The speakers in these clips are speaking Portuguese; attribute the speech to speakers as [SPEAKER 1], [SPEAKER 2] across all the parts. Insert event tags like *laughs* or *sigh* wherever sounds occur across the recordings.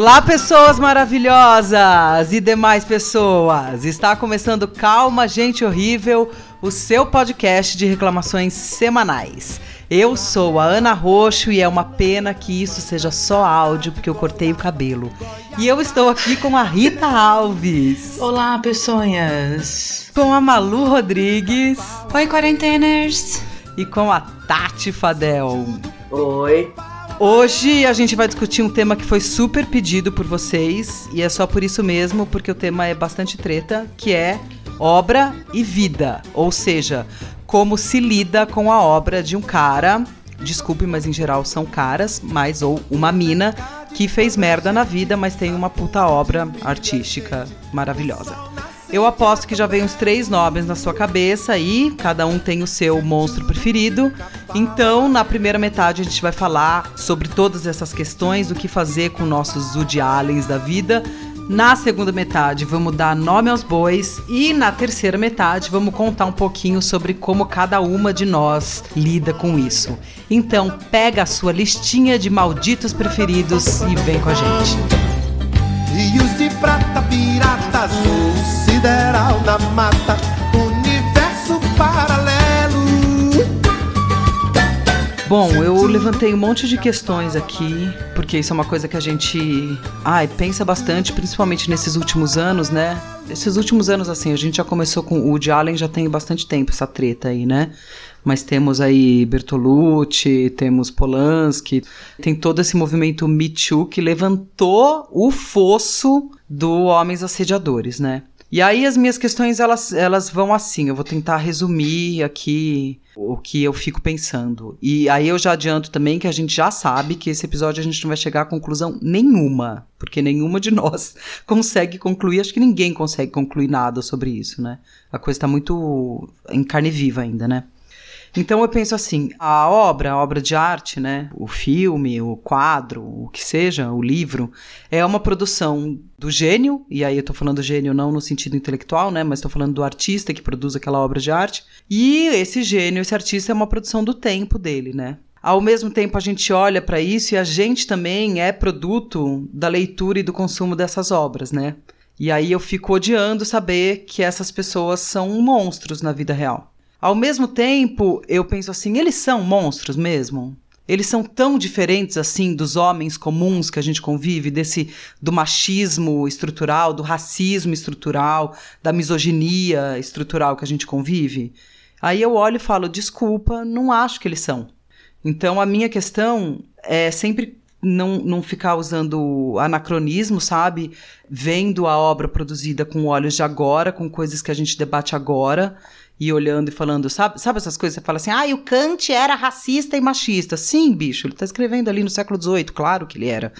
[SPEAKER 1] Olá, pessoas maravilhosas e demais pessoas! Está começando Calma, Gente Horrível, o seu podcast de reclamações semanais. Eu sou a Ana Roxo e é uma pena que isso seja só áudio, porque eu cortei o cabelo. E eu estou aqui com a Rita Alves.
[SPEAKER 2] Olá, pessoas.
[SPEAKER 1] Com a Malu Rodrigues.
[SPEAKER 3] Oi, quarenteners.
[SPEAKER 1] E com a Tati Fadel.
[SPEAKER 4] Oi.
[SPEAKER 1] Hoje a gente vai discutir um tema que foi super pedido por vocês e é só por isso mesmo, porque o tema é bastante treta, que é obra e vida, ou seja, como se lida com a obra de um cara, desculpe, mas em geral são caras, mas ou uma mina que fez merda na vida, mas tem uma puta obra artística maravilhosa. Eu aposto que já vem uns três nomes na sua cabeça e cada um tem o seu monstro preferido. Então, na primeira metade, a gente vai falar sobre todas essas questões, o que fazer com nossos Woody Allens da vida. Na segunda metade, vamos dar nome aos bois. E na terceira metade, vamos contar um pouquinho sobre como cada uma de nós lida com isso. Então, pega a sua listinha de malditos preferidos e vem com a gente.
[SPEAKER 5] Rios de prata, piratas, sideral da mata, universo paralelo.
[SPEAKER 1] Bom, eu levantei um monte de questões aqui, porque isso é uma coisa que a gente, ai, pensa bastante, principalmente nesses últimos anos, né? Esses últimos anos, assim, a gente já começou com o Woody Allen, já tem bastante tempo essa treta aí, né? Mas temos aí Bertolucci, temos Polanski, tem todo esse movimento Me Too que levantou o fosso do Homens Assediadores, né? E aí as minhas questões elas, elas vão assim, eu vou tentar resumir aqui o que eu fico pensando. E aí eu já adianto também que a gente já sabe que esse episódio a gente não vai chegar a conclusão nenhuma, porque nenhuma de nós *laughs* consegue concluir, acho que ninguém consegue concluir nada sobre isso, né? A coisa está muito em carne viva ainda, né? Então eu penso assim, a obra, a obra de arte, né, o filme, o quadro, o que seja, o livro, é uma produção do gênio, e aí eu tô falando gênio não no sentido intelectual, né, mas tô falando do artista que produz aquela obra de arte, e esse gênio, esse artista é uma produção do tempo dele, né? Ao mesmo tempo, a gente olha para isso e a gente também é produto da leitura e do consumo dessas obras, né? E aí eu fico odiando saber que essas pessoas são monstros na vida real. Ao mesmo tempo, eu penso assim, eles são monstros mesmo? Eles são tão diferentes assim dos homens comuns que a gente convive, desse do machismo estrutural, do racismo estrutural, da misoginia estrutural que a gente convive? Aí eu olho e falo, desculpa, não acho que eles são. Então a minha questão é sempre não, não ficar usando anacronismo, sabe? Vendo a obra produzida com olhos de agora, com coisas que a gente debate agora, e olhando e falando, sabe, sabe essas coisas? Você fala assim, ah, e o Kant era racista e machista. Sim, bicho, ele está escrevendo ali no século XVIII, claro que ele era.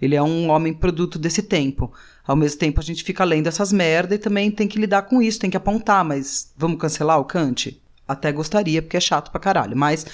[SPEAKER 1] Ele é um homem produto desse tempo. Ao mesmo tempo, a gente fica lendo essas merda e também tem que lidar com isso, tem que apontar, mas vamos cancelar o Kant? Até gostaria, porque é chato pra caralho, mas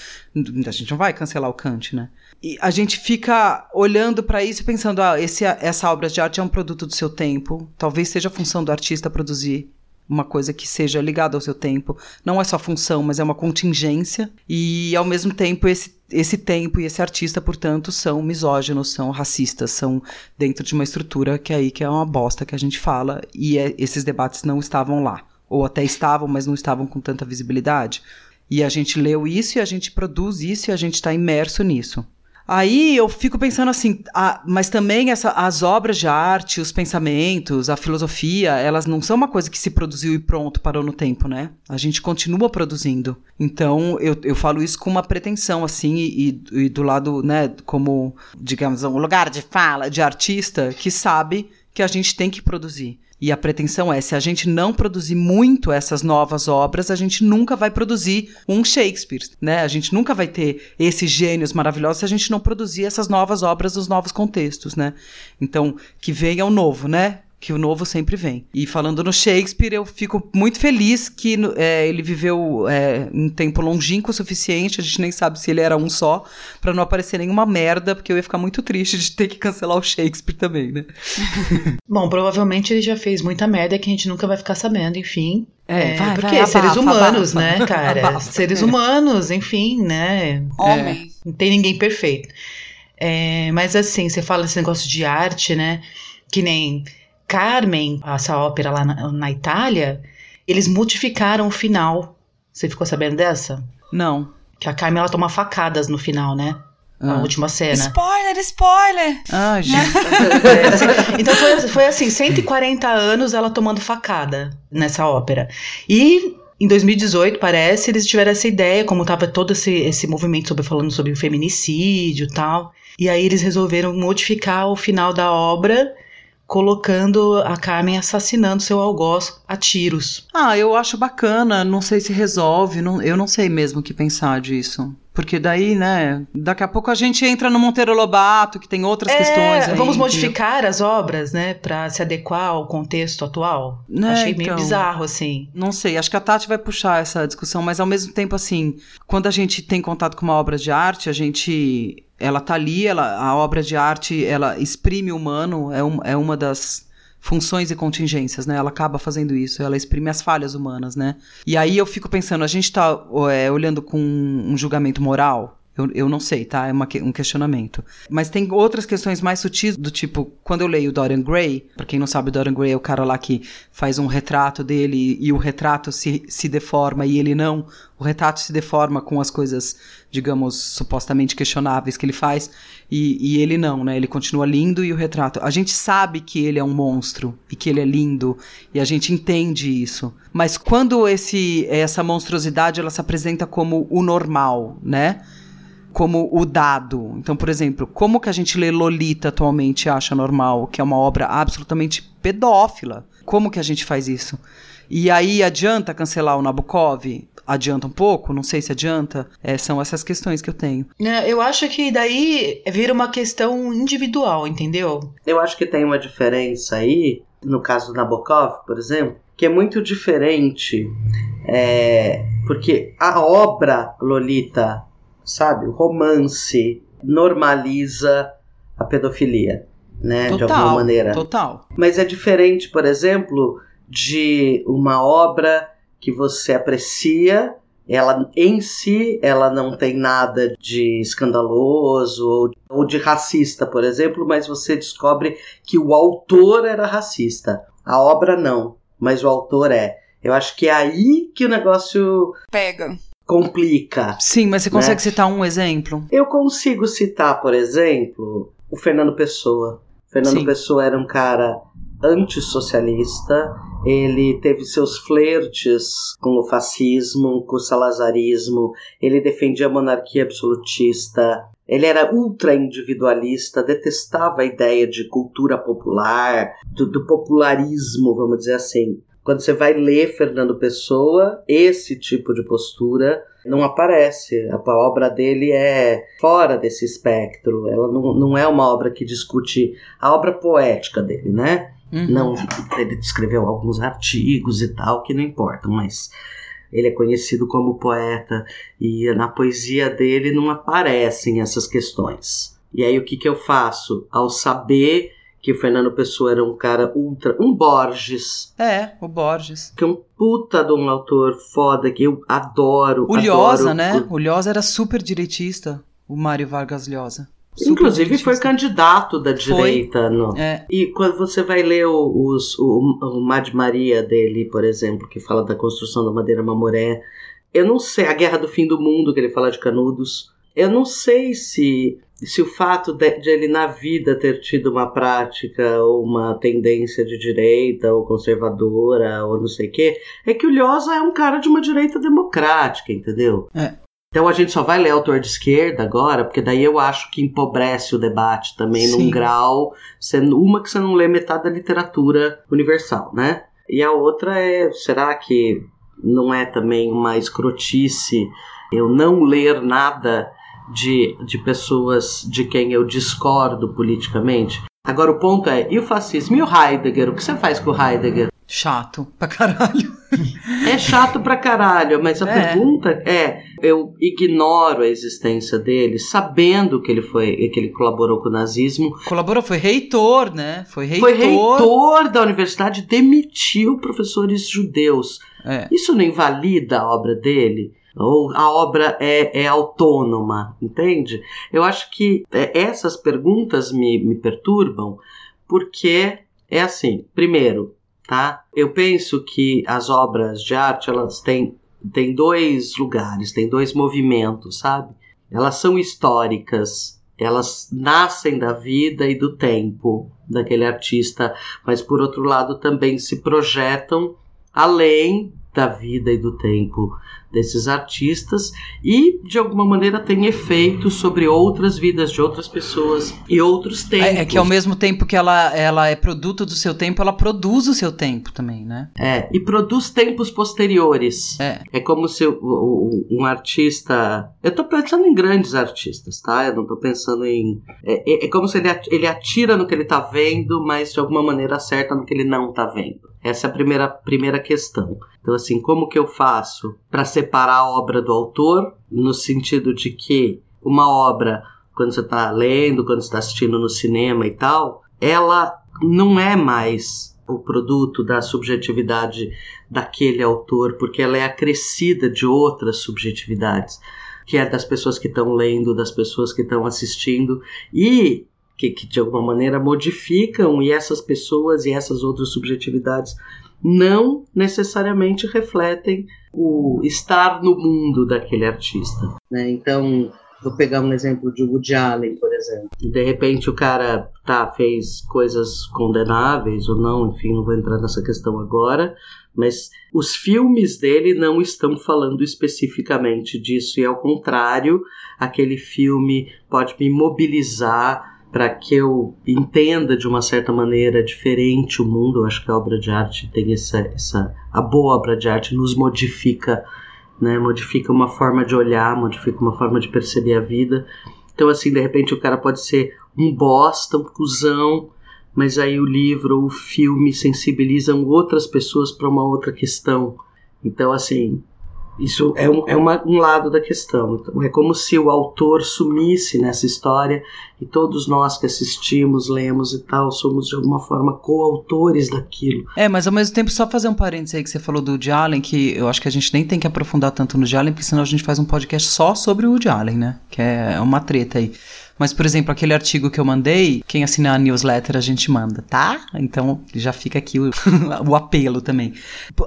[SPEAKER 1] a gente não vai cancelar o Kant, né? E a gente fica olhando para isso e pensando, ah, esse, essa obra de arte é um produto do seu tempo, talvez seja a função do artista produzir uma coisa que seja ligada ao seu tempo. Não é só função, mas é uma contingência. E, ao mesmo tempo, esse, esse tempo e esse artista, portanto, são misóginos, são racistas, são dentro de uma estrutura que é aí que é uma bosta que a gente fala. E é, esses debates não estavam lá. Ou até estavam, mas não estavam com tanta visibilidade. E a gente leu isso e a gente produz isso e a gente está imerso nisso. Aí eu fico pensando assim, a, mas também essa, as obras de arte, os pensamentos, a filosofia, elas não são uma coisa que se produziu e pronto, parou no tempo, né? A gente continua produzindo. Então eu, eu falo isso com uma pretensão, assim, e, e do lado, né, como, digamos, um lugar de fala de artista que sabe que a gente tem que produzir. E a pretensão é, se a gente não produzir muito essas novas obras, a gente nunca vai produzir um Shakespeare, né? A gente nunca vai ter esses gênios maravilhosos se a gente não produzir essas novas obras nos novos contextos, né? Então, que venha o novo, né? Que o novo sempre vem. E falando no Shakespeare, eu fico muito feliz que é, ele viveu é, um tempo longínquo o suficiente, a gente nem sabe se ele era um só, para não aparecer nenhuma merda, porque eu ia ficar muito triste de ter que cancelar o Shakespeare também, né? *laughs*
[SPEAKER 2] Bom, provavelmente ele já fez muita merda que a gente nunca vai ficar sabendo, enfim.
[SPEAKER 1] É, vai,
[SPEAKER 2] porque
[SPEAKER 1] vai,
[SPEAKER 2] seres
[SPEAKER 1] abafa,
[SPEAKER 2] humanos,
[SPEAKER 1] abafa.
[SPEAKER 2] né, cara? *laughs*
[SPEAKER 1] Abafa.
[SPEAKER 2] seres humanos, enfim, né?
[SPEAKER 3] Homem.
[SPEAKER 2] É, não tem ninguém perfeito. É, mas assim, você fala esse negócio de arte, né? Que nem Carmen, essa ópera lá na, na Itália, eles modificaram o final. Você ficou sabendo dessa?
[SPEAKER 1] Não.
[SPEAKER 2] Que a Carmen ela toma facadas no final, né? A
[SPEAKER 1] Ah.
[SPEAKER 2] última cena.
[SPEAKER 3] Spoiler, spoiler!
[SPEAKER 1] Ah, gente. *laughs*
[SPEAKER 2] É, assim, então foi, foi assim, 140 anos ela tomando facada nessa ópera. E em 2018, parece, eles tiveram essa ideia, como tava todo esse, esse movimento sobre falando sobre o feminicídio e tal. E aí eles resolveram modificar o final da obra, colocando a Carmen assassinando seu algoz a tiros.
[SPEAKER 1] Ah, eu acho bacana, não sei se resolve, não- eu não sei mesmo o que pensar disso. Porque daí, né, daqui a pouco a gente entra no Monteiro Lobato, que tem outras questões.
[SPEAKER 2] É,
[SPEAKER 1] aí,
[SPEAKER 2] vamos
[SPEAKER 1] entendeu?
[SPEAKER 2] modificar as obras, né, Pra se adequar ao contexto atual.
[SPEAKER 1] Né,
[SPEAKER 2] Achei meio
[SPEAKER 1] então.
[SPEAKER 2] bizarro, assim.
[SPEAKER 1] Não sei, acho que a Tati vai puxar essa discussão, mas ao mesmo tempo, assim, quando a gente tem contato com uma obra de arte, a gente. Ela tá ali, ela, a obra de arte, ela exprime o humano, é, um, é uma das funções e contingências, né? Ela acaba fazendo isso, ela exprime as falhas humanas, né? E aí eu fico pensando, a gente tá é, olhando com um julgamento moral? Eu, eu não sei, tá? É uma um questionamento. Mas tem outras questões mais sutis, do tipo, quando eu leio Dorian Gray, pra quem não sabe, Dorian Gray é o cara lá que faz um retrato dele e o retrato se, se deforma e ele não. O retrato se deforma com as coisas, digamos, supostamente questionáveis que ele faz e, e ele não, né? Ele continua lindo e o retrato. A gente sabe que ele é um monstro e que ele é lindo e a gente entende isso. Mas quando esse, essa monstruosidade ela se apresenta como o normal, né? Como o dado. Então, por exemplo, como que a gente lê Lolita atualmente e acha normal, que é uma obra absolutamente pedófila? Como que a gente faz isso? E aí adianta cancelar o Nabokov? Adianta um pouco? Não sei se adianta. É, são essas questões que eu tenho.
[SPEAKER 2] Né, Eu acho que daí vira uma questão individual, entendeu?
[SPEAKER 4] Eu acho que tem uma diferença aí, no caso do Nabokov, por exemplo, que é muito diferente, é, porque a obra Lolita, sabe, o romance normaliza a pedofilia, né, de alguma maneira.
[SPEAKER 1] Total.
[SPEAKER 4] Mas é diferente, por exemplo, de uma obra que você aprecia, ela em si ela não tem nada de escandaloso ou, ou de racista, por exemplo, mas você descobre que o autor era racista. A obra não, mas o autor é. Eu acho que é aí que o negócio
[SPEAKER 3] Pega.
[SPEAKER 4] Complica.
[SPEAKER 1] Sim, mas você consegue
[SPEAKER 4] Né?
[SPEAKER 1] citar um exemplo?
[SPEAKER 4] Eu consigo citar, por exemplo, o Fernando Pessoa. Fernando
[SPEAKER 1] Sim.
[SPEAKER 4] Pessoa era um cara antissocialista, ele teve seus flertes com o fascismo, com o salazarismo, ele defendia a monarquia absolutista, ele era ultra individualista, detestava a ideia de cultura popular, do, do popularismo, vamos dizer assim. Quando você vai ler Fernando Pessoa, esse tipo de postura não aparece. A obra dele é fora desse espectro. Ela não, não é uma obra que discute a obra poética dele, né?
[SPEAKER 1] Uhum.
[SPEAKER 4] Não, ele escreveu alguns artigos e tal que não importam, mas ele é conhecido como poeta e na poesia dele não aparecem essas questões. E aí o que, que eu faço? Ao saber que o Fernando Pessoa era um cara ultra. um Borges,
[SPEAKER 1] É, o Borges.
[SPEAKER 4] que é um puta de um autor foda que eu adoro.
[SPEAKER 1] O Lhosa,
[SPEAKER 4] adoro.
[SPEAKER 1] né? O Lhosa era super direitista, o Mário Vargas Llosa. Super
[SPEAKER 4] Inclusive foi candidato da direita. No...
[SPEAKER 1] É,
[SPEAKER 4] E quando você vai ler o, os, o, o Mad Maria dele, por exemplo, que fala da construção da Madeira Mamoré, eu não sei, a Guerra do Fim do Mundo, que ele fala de Canudos, eu não sei se, se o fato de, de ele na vida ter tido uma prática ou uma tendência de direita ou conservadora ou não sei o quê, é que o Lhosa é um cara de uma direita democrática, entendeu?
[SPEAKER 1] É.
[SPEAKER 4] Então a gente só vai ler autor de esquerda agora, porque daí eu acho que empobrece o debate também
[SPEAKER 1] Sim.
[SPEAKER 4] num grau. Você, uma que você não lê metade da literatura universal, né? E a outra é, será que não é também uma escrotice eu não ler nada de, de pessoas de quem eu discordo politicamente? Agora o ponto é, e o fascismo? E o Heidegger? O que você faz com o Heidegger?
[SPEAKER 1] chato pra caralho. *laughs*
[SPEAKER 4] É chato pra caralho, mas a
[SPEAKER 1] É.
[SPEAKER 4] pergunta é: eu ignoro a existência dele, sabendo que ele foi, que ele colaborou com o nazismo,
[SPEAKER 1] Colaborou, foi reitor, né? Foi reitor.
[SPEAKER 4] foi reitor da universidade, demitiu professores judeus.
[SPEAKER 1] É.
[SPEAKER 4] Isso não invalida a obra dele? Ou a obra é, é autônoma, entende? Eu acho que é, essas perguntas me, me perturbam porque é assim, primeiro, tá? Eu penso que as obras de arte elas têm, têm dois lugares, têm dois movimentos, sabe? Elas são históricas, elas nascem da vida e do tempo daquele artista, mas por outro lado também se projetam além da vida e do tempo desses artistas e de alguma maneira tem efeito sobre outras vidas de outras pessoas e outros tempos.
[SPEAKER 1] É, é, que ao mesmo tempo que ela, ela é produto do seu tempo, ela produz o seu tempo também, né?
[SPEAKER 4] É, e produz tempos posteriores.
[SPEAKER 1] É,
[SPEAKER 4] é como se um artista. Eu tô pensando em grandes artistas, tá? Eu não tô pensando em. É, é, é como se ele, ele atira no que ele tá vendo, mas de alguma maneira acerta no que ele não tá vendo. Essa é a primeira, primeira questão. Então, assim, como que eu faço para separar a obra do autor, no sentido de que uma obra, quando você está lendo, quando você está assistindo no cinema e tal, ela não é mais o produto da subjetividade daquele autor, porque ela é acrescida de outras subjetividades, que é das pessoas que estão lendo, das pessoas que estão assistindo, e que, que de alguma maneira modificam, e essas pessoas e essas outras subjetividades não necessariamente refletem o estar no mundo daquele artista. Né? Então, vou pegar um exemplo de Woody Allen, por exemplo. De repente o cara tá, fez coisas condenáveis ou não, enfim, não vou entrar nessa questão agora, mas os filmes dele não estão falando especificamente disso, e ao contrário, aquele filme pode me mobilizar para que eu entenda de uma certa maneira diferente o mundo. Eu acho que a obra de arte tem essa, essa a boa obra de arte nos modifica, né? Modifica uma forma de olhar, modifica uma forma de perceber a vida. Então assim, de repente o cara pode ser um bosta, um cuzão, mas aí o livro ou o filme sensibilizam outras pessoas para uma outra questão. Então assim, isso é, um, é uma, um lado da questão. Então, é como se o autor sumisse nessa história e todos nós que assistimos, lemos e tal, somos de alguma forma coautores daquilo.
[SPEAKER 1] É, mas ao mesmo tempo, só fazer um parênteses aí que você falou do Woody Allen, que eu acho que a gente nem tem que aprofundar tanto no Woody Allen, porque senão a gente faz um podcast só sobre o Woody Allen, né? Que é uma treta aí. Mas, por exemplo, aquele artigo que eu mandei, quem assinar a newsletter a gente manda, tá? Então já fica aqui o, *laughs* o apelo também.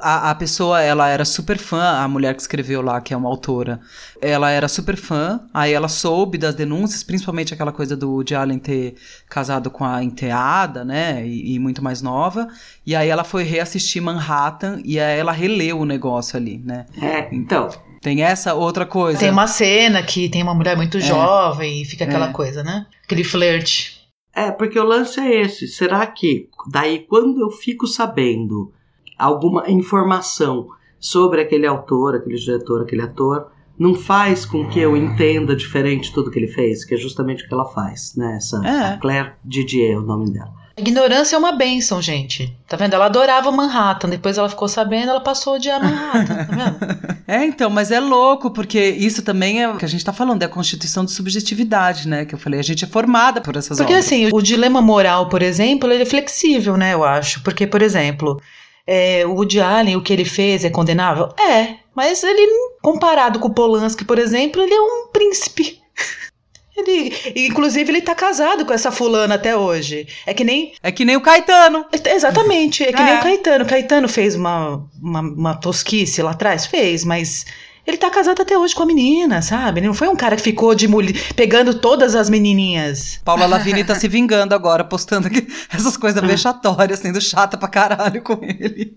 [SPEAKER 1] A, a, pessoa, ela era super fã, a mulher que escreveu lá, que é uma autora, ela era super fã, aí ela soube das denúncias, principalmente aquela coisa do Woody Allen ter casado com a enteada, né? E, e muito mais nova. E aí ela foi reassistir Manhattan e aí ela releu o negócio ali, né?
[SPEAKER 4] É, então.
[SPEAKER 1] Tem essa outra coisa.
[SPEAKER 2] Tem uma cena que tem uma mulher muito é. jovem e fica aquela é. coisa, né? Aquele flerte.
[SPEAKER 4] É, porque o lance é esse. Será que daí quando eu fico sabendo alguma informação sobre aquele autor, aquele diretor, aquele ator, não faz com que eu entenda diferente tudo que ele fez, que é justamente o que ela faz, né? Essa é. Claire Didier é o nome dela.
[SPEAKER 2] Ignorância é uma benção, gente. Tá vendo? Ela adorava Manhattan, depois ela ficou sabendo, ela passou a odiar Manhattan, tá vendo? *laughs*
[SPEAKER 1] é, então, mas é louco, porque isso também é o que a gente tá falando, é a constituição de subjetividade, né? Que eu falei, a gente é formada por essas
[SPEAKER 2] Porque
[SPEAKER 1] obras.
[SPEAKER 2] assim, o dilema moral, por exemplo, ele é flexível, né? Eu acho. Porque, por exemplo, é, o Woody Allen, o que ele fez é condenável? É, mas ele, comparado com o Polanski, por exemplo, ele é um príncipe. *laughs* Ele, inclusive, ele tá casado com essa fulana até hoje. É que nem.
[SPEAKER 1] É que nem o Caetano.
[SPEAKER 2] Exatamente, é que é. nem o Caetano. O Caetano fez uma, uma, uma tosquice lá atrás? Fez, mas ele tá casado até hoje com a menina, sabe? Ele não foi um cara que ficou de mulher, pegando todas as menininhas.
[SPEAKER 1] Paula Lavini tá se vingando agora, postando *laughs* essas coisas vexatórias, sendo chata pra caralho com ele.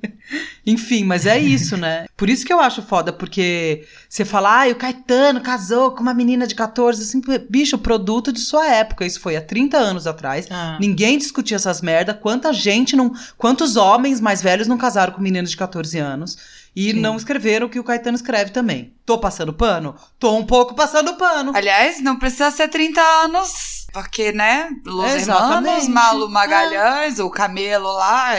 [SPEAKER 1] Enfim, mas é isso, né? Por isso que eu acho foda, porque você fala, ah, o Caetano casou com uma menina de 14, assim, bicho, produto de sua época. Isso foi há 30 anos atrás. Ah. Ninguém discutia essas merda. Quanta gente não. Quantos homens mais velhos não casaram com meninos de 14 anos? E Sim. não escreveram o que o Caetano escreve também. Tô passando pano? Tô um pouco passando pano.
[SPEAKER 3] Aliás, não precisa ser 30 anos, porque, né? Los Exatamente. Hermanos, Malu Magalhães, é. o Camelo lá.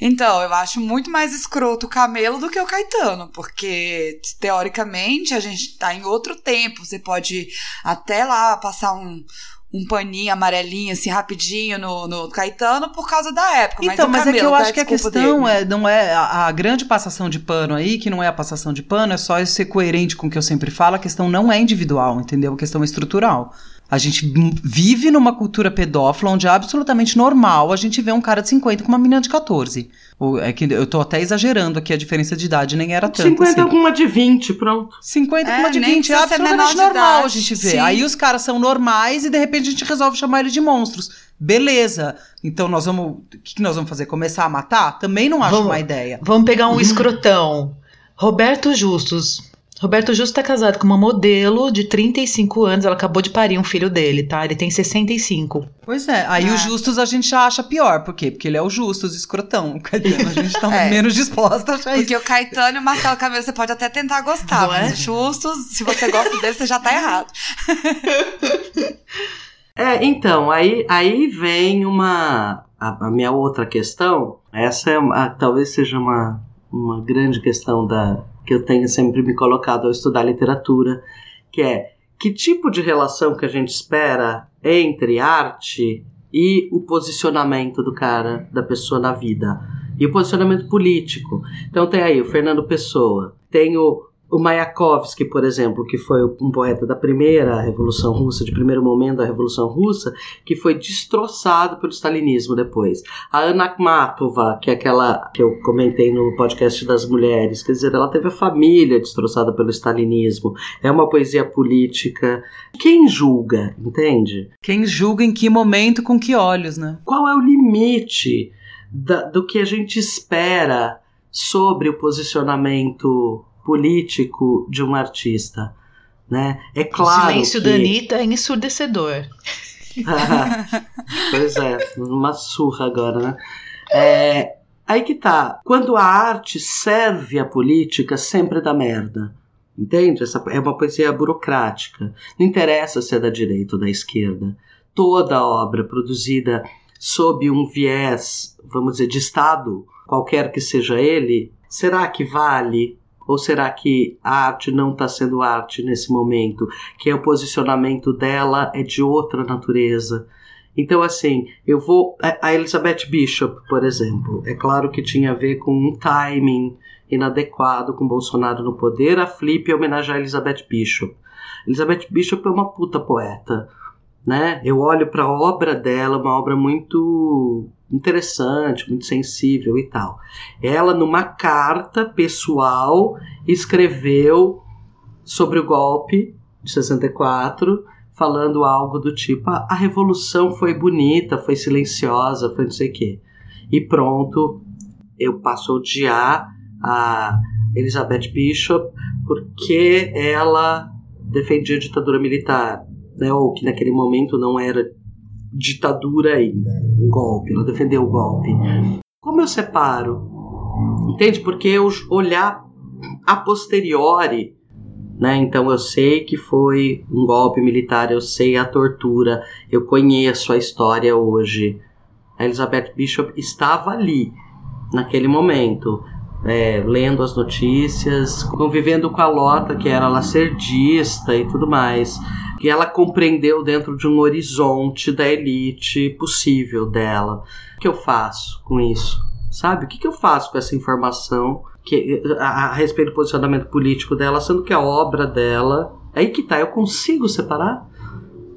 [SPEAKER 3] Então, eu acho muito mais escroto o Camelo do que o Caetano, porque teoricamente a gente tá em outro tempo. Você pode até lá passar um, um paninho amarelinho, assim, rapidinho no, no Caetano por causa da época.
[SPEAKER 1] Então,
[SPEAKER 3] mas,
[SPEAKER 1] mas é que eu acho que a questão
[SPEAKER 3] dele.
[SPEAKER 1] é, não é a, a, grande passação de pano aí, que não é a passação de pano, é só ser coerente com o que eu sempre falo, a questão não é individual, entendeu? A questão é estrutural. A gente vive numa cultura pedófila onde é absolutamente normal a gente ver um cara de 50 com uma menina de 14. É que eu tô até exagerando aqui a diferença de idade, nem era tanto
[SPEAKER 4] 50
[SPEAKER 1] assim.
[SPEAKER 4] com uma de 20, pronto.
[SPEAKER 1] 50 com uma de 20 é absolutamente normal a gente ver. Aí os caras são normais e de repente a gente resolve chamar eles de monstros. Beleza. Então nós vamos. O que, que nós vamos fazer? Começar a matar? Também não acho
[SPEAKER 2] vamos,
[SPEAKER 1] uma ideia.
[SPEAKER 2] Vamos pegar um escrotão. Roberto Justus. Roberto Justo tá casado com uma modelo de 35 anos, ela acabou de parir um filho dele, tá? Ele tem 65.
[SPEAKER 1] Pois é, aí é. o Justus a gente já acha pior, por quê? Porque ele é o Justus, escrotão. *laughs* O Caetano, a gente tá é. menos disposta a achar
[SPEAKER 3] Porque isso. o Caetano e o Marcelo Camelo você pode até tentar gostar, Não mas é? Justus, se você gosta dele, você já tá errado. *laughs*
[SPEAKER 4] é, então, aí, aí vem uma. A, a minha outra questão, essa é uma, talvez seja uma, uma grande questão da, que eu tenho sempre me colocado ao estudar literatura, que é que tipo de relação que a gente espera entre arte e o posicionamento do cara, da pessoa na vida. E o posicionamento político. Então tem aí o Fernando Pessoa, tem o o Mayakovsky, por exemplo, que foi um poeta da primeira Revolução Russa, de primeiro momento da Revolução Russa, que foi destroçado pelo stalinismo depois. A Ana Akhmatova, que é aquela que eu comentei no podcast das mulheres, quer dizer, ela teve a família destroçada pelo stalinismo. É uma poesia política. Quem julga, entende?
[SPEAKER 1] Quem julga em que momento, com que olhos, né?
[SPEAKER 4] Qual é o limite da, do que a gente espera sobre o posicionamento político de um artista. Né? É claro.
[SPEAKER 2] O silêncio
[SPEAKER 4] que...
[SPEAKER 2] da Anitta é ensurdecedor. *laughs*
[SPEAKER 4] pois é, uma surra agora, né? É, aí que tá. Quando a arte serve a política, sempre dá merda. Entende? Essa é uma poesia burocrática. Não interessa se é da direita ou da esquerda. Toda obra produzida sob um viés, vamos dizer, de Estado, qualquer que seja ele, será que vale ou será que a arte não está sendo arte nesse momento? Que é o posicionamento dela é de outra natureza? Então, assim, eu vou. A Elizabeth Bishop, por exemplo, é claro que tinha a ver com um timing inadequado com Bolsonaro no poder. A Flip homenagear a Elizabeth Bishop. Elizabeth Bishop é uma puta poeta né? Eu olho para a obra dela, uma obra muito interessante, muito sensível e tal. Ela, numa carta pessoal, escreveu sobre o golpe de 64, falando algo do tipo: ah, a revolução foi bonita, foi silenciosa, foi não sei o quê. E pronto, eu passo a odiar a Elizabeth Bishop porque ela defendia a ditadura militar né, ou que naquele momento não era ditadura ainda, um golpe, ela defendeu o golpe. Como eu separo? Entende? Porque eu olhar a posteriori, né? Então eu sei que foi um golpe militar, eu sei a tortura, eu conheço a história hoje. A Elizabeth Bishop estava ali naquele momento. É, lendo as notícias, convivendo com a Lota, que era lacerdista e tudo mais que ela compreendeu dentro de um horizonte da elite possível dela. O que eu faço com isso? Sabe? O que, eu faço com essa informação que, a, a respeito do posicionamento político dela, sendo que a obra dela. Aí que tá, eu consigo separar?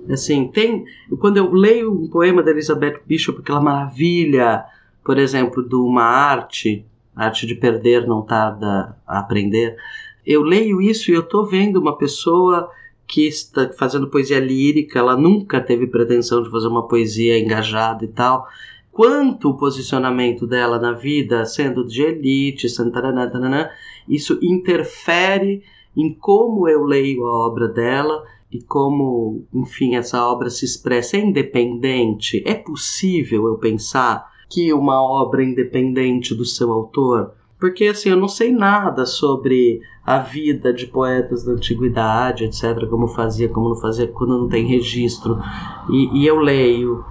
[SPEAKER 4] Assim, tem. Quando eu leio um poema da Elizabeth Bishop, aquela maravilha, por exemplo, do Uma Arte, Arte de Perder Não Tarda a Aprender, eu leio isso e eu tô vendo uma pessoa que está fazendo poesia lírica, ela nunca teve pretensão de fazer uma poesia engajada e tal. Quanto o posicionamento dela na vida, sendo de elite, santarana, taranã, isso interfere em como eu leio a obra dela e como, enfim, essa obra se expressa. É independente? É possível eu pensar que uma obra independente do seu autor porque assim, eu não sei nada sobre a vida de poetas da antiguidade, etc., como fazia, como não fazia, quando não tem registro. E, e eu leio.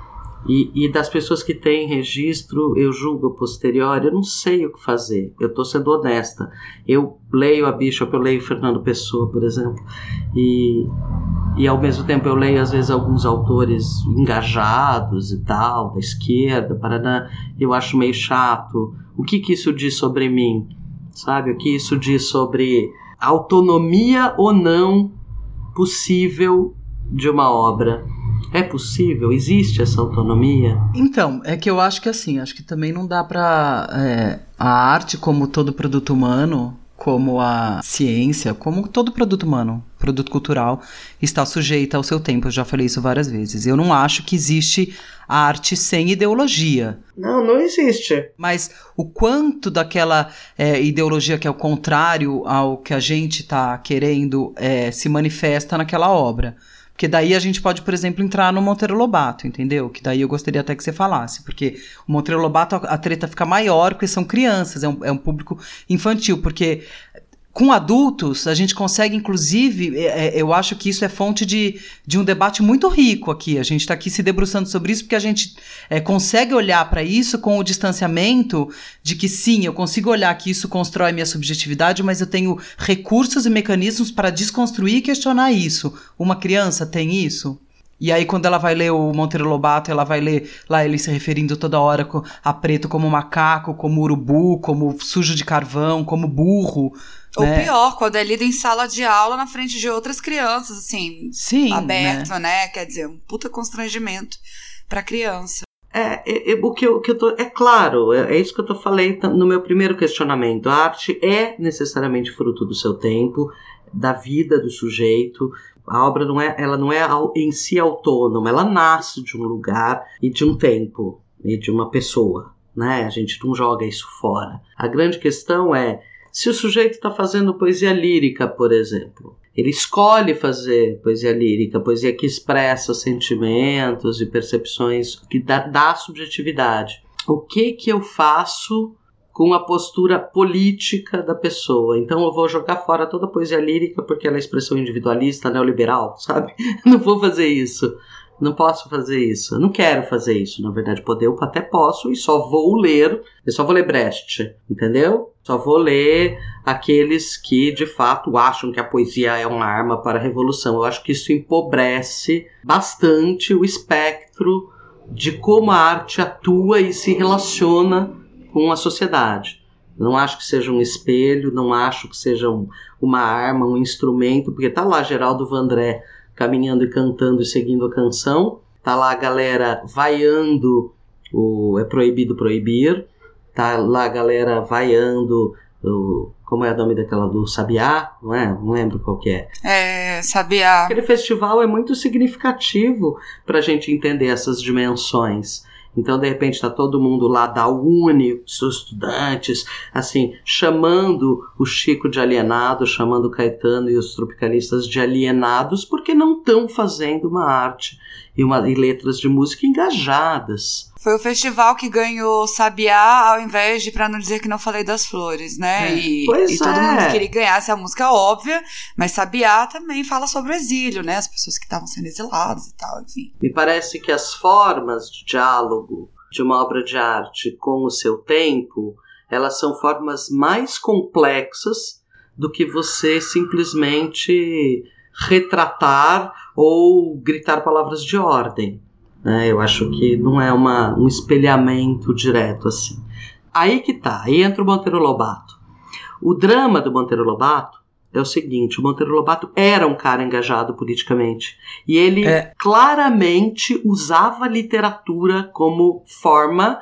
[SPEAKER 4] E, e, das pessoas que têm registro, eu julgo a posteriori, eu não sei o que fazer. Eu estou sendo honesta. Eu leio a Bishop, eu leio Fernando Pessoa, por exemplo, e e ao mesmo tempo eu leio às vezes alguns autores engajados e tal, da esquerda, Paraná, eu acho meio chato. O que que isso diz sobre mim? Sabe? O que isso diz sobre autonomia ou não possível de uma obra? É possível? Existe essa autonomia?
[SPEAKER 1] Então, é que eu acho que assim, acho que também não dá pra. É, a arte, como todo produto humano, como a ciência, como todo produto humano, produto cultural, está sujeita ao seu tempo. Eu já falei isso várias vezes. Eu não acho que existe arte sem ideologia.
[SPEAKER 4] Não, não existe.
[SPEAKER 1] Mas o quanto daquela é, ideologia que é o contrário ao que a gente está querendo é, se manifesta naquela obra. Porque daí a gente pode, por exemplo, entrar no Monteiro Lobato, entendeu? Que daí eu gostaria até que você falasse. Porque o Monteiro Lobato, a, treta fica maior, porque são crianças, é um, é um público infantil. Porque com adultos, a gente consegue, inclusive, é, é, eu acho que isso é fonte de, de um debate muito rico aqui. A gente está aqui se debruçando sobre isso porque a gente é, consegue olhar para isso com o distanciamento de que sim, eu consigo olhar que isso constrói minha subjetividade, mas eu tenho recursos e mecanismos para desconstruir e questionar isso. Uma criança tem isso? E aí, quando ela vai ler o Monteiro Lobato, ela vai ler lá ele se referindo toda hora a preto como macaco, como urubu, como sujo de carvão, como burro.
[SPEAKER 3] Ou né? pior, quando é lido em sala de aula na frente de outras crianças, assim,
[SPEAKER 1] Sim,
[SPEAKER 3] aberto, né? né? Quer dizer, um puta constrangimento pra criança.
[SPEAKER 4] É, é, é, o que eu, que eu tô, é claro, é, é, isso que eu tô falei no meu primeiro questionamento. A arte é necessariamente fruto do seu tempo, da vida do sujeito. A obra não é, ela não é em si autônoma, ela nasce de um lugar e de um tempo e de uma pessoa, né? A gente não joga isso fora. A grande questão é se o sujeito está fazendo poesia lírica, por exemplo, ele escolhe fazer poesia lírica, poesia que expressa sentimentos e percepções, que dá, dá subjetividade. O que que eu faço com a postura política da pessoa. Então eu vou jogar fora toda a poesia lírica porque ela é expressão individualista, neoliberal, sabe? *laughs* Não vou fazer isso. Não posso fazer isso. Não quero fazer isso. Na verdade, poder eu até posso e só vou ler. Eu só vou ler Brecht, entendeu? Só vou ler aqueles que de fato acham que a poesia é uma arma para a revolução. Eu acho que isso empobrece bastante o espectro de como a arte atua e se relaciona com a sociedade. Não acho que seja um espelho, não acho que seja um, uma arma, um instrumento, porque tá lá Geraldo Vandré caminhando e cantando e seguindo a canção. Tá lá a galera vaiando o É Proibido Proibir. Tá lá a galera vaiando o. Como é o nome daquela do Sabiá? Não é? Não lembro qual que é.
[SPEAKER 3] É, Sabiá.
[SPEAKER 4] Aquele festival é muito significativo para a gente entender essas dimensões. Então, de repente, está todo mundo lá da Uni, os estudantes, assim, chamando o Chico de alienado, chamando o Caetano e os tropicalistas de alienados, porque não estão fazendo uma arte e, uma, e letras de música engajadas.
[SPEAKER 3] Foi o festival que ganhou Sabiá ao invés de Pra Não Dizer Que Não Falei das Flores, né?
[SPEAKER 4] É.
[SPEAKER 3] E,
[SPEAKER 4] pois
[SPEAKER 3] e
[SPEAKER 4] é.
[SPEAKER 3] todo mundo queria que ganhasse a música óbvia, mas Sabiá também fala sobre o exílio, né? As pessoas que estavam sendo exiladas e tal, enfim.
[SPEAKER 4] Me parece que as formas de diálogo de uma obra de arte com o seu tempo, elas são formas mais complexas do que você simplesmente retratar ou gritar palavras de ordem. Né? Eu acho que não é uma, um espelhamento direto assim. Aí que tá, aí entra o Monteiro Lobato. O drama do Monteiro Lobato é o seguinte: o Monteiro Lobato era um cara engajado politicamente. E ele
[SPEAKER 1] É.
[SPEAKER 4] claramente usava a literatura como forma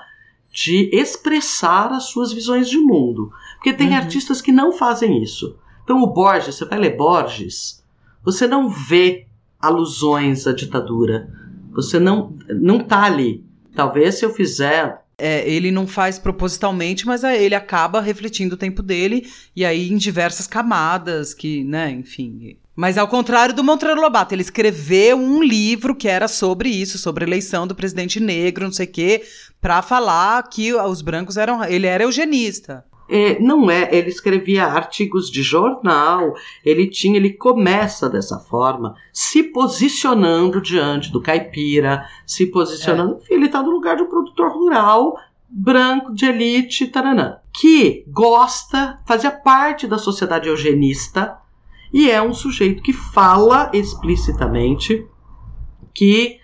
[SPEAKER 4] de expressar as suas visões de mundo. Porque tem
[SPEAKER 1] Uhum.
[SPEAKER 4] artistas que não fazem isso. Então, o Borges, você vai ler Borges, você não vê alusões à ditadura. Você não, não tá ali. Talvez se eu fizer
[SPEAKER 1] É, ele não faz propositalmente, mas ele acaba refletindo o tempo dele e aí em diversas camadas que, né, enfim. Mas ao contrário do Monteiro Lobato, ele escreveu um livro que era sobre isso, sobre a eleição do presidente negro, não sei o quê, pra falar que os brancos eram. Ele era eugenista.
[SPEAKER 4] É, não é, ele escrevia artigos de jornal, ele tinha, ele começa dessa forma, se posicionando diante do caipira, se posicionando, ele está no lugar de um produtor rural, branco, de elite, taranã, que gosta, fazia parte da sociedade eugenista E é um sujeito que fala explicitamente que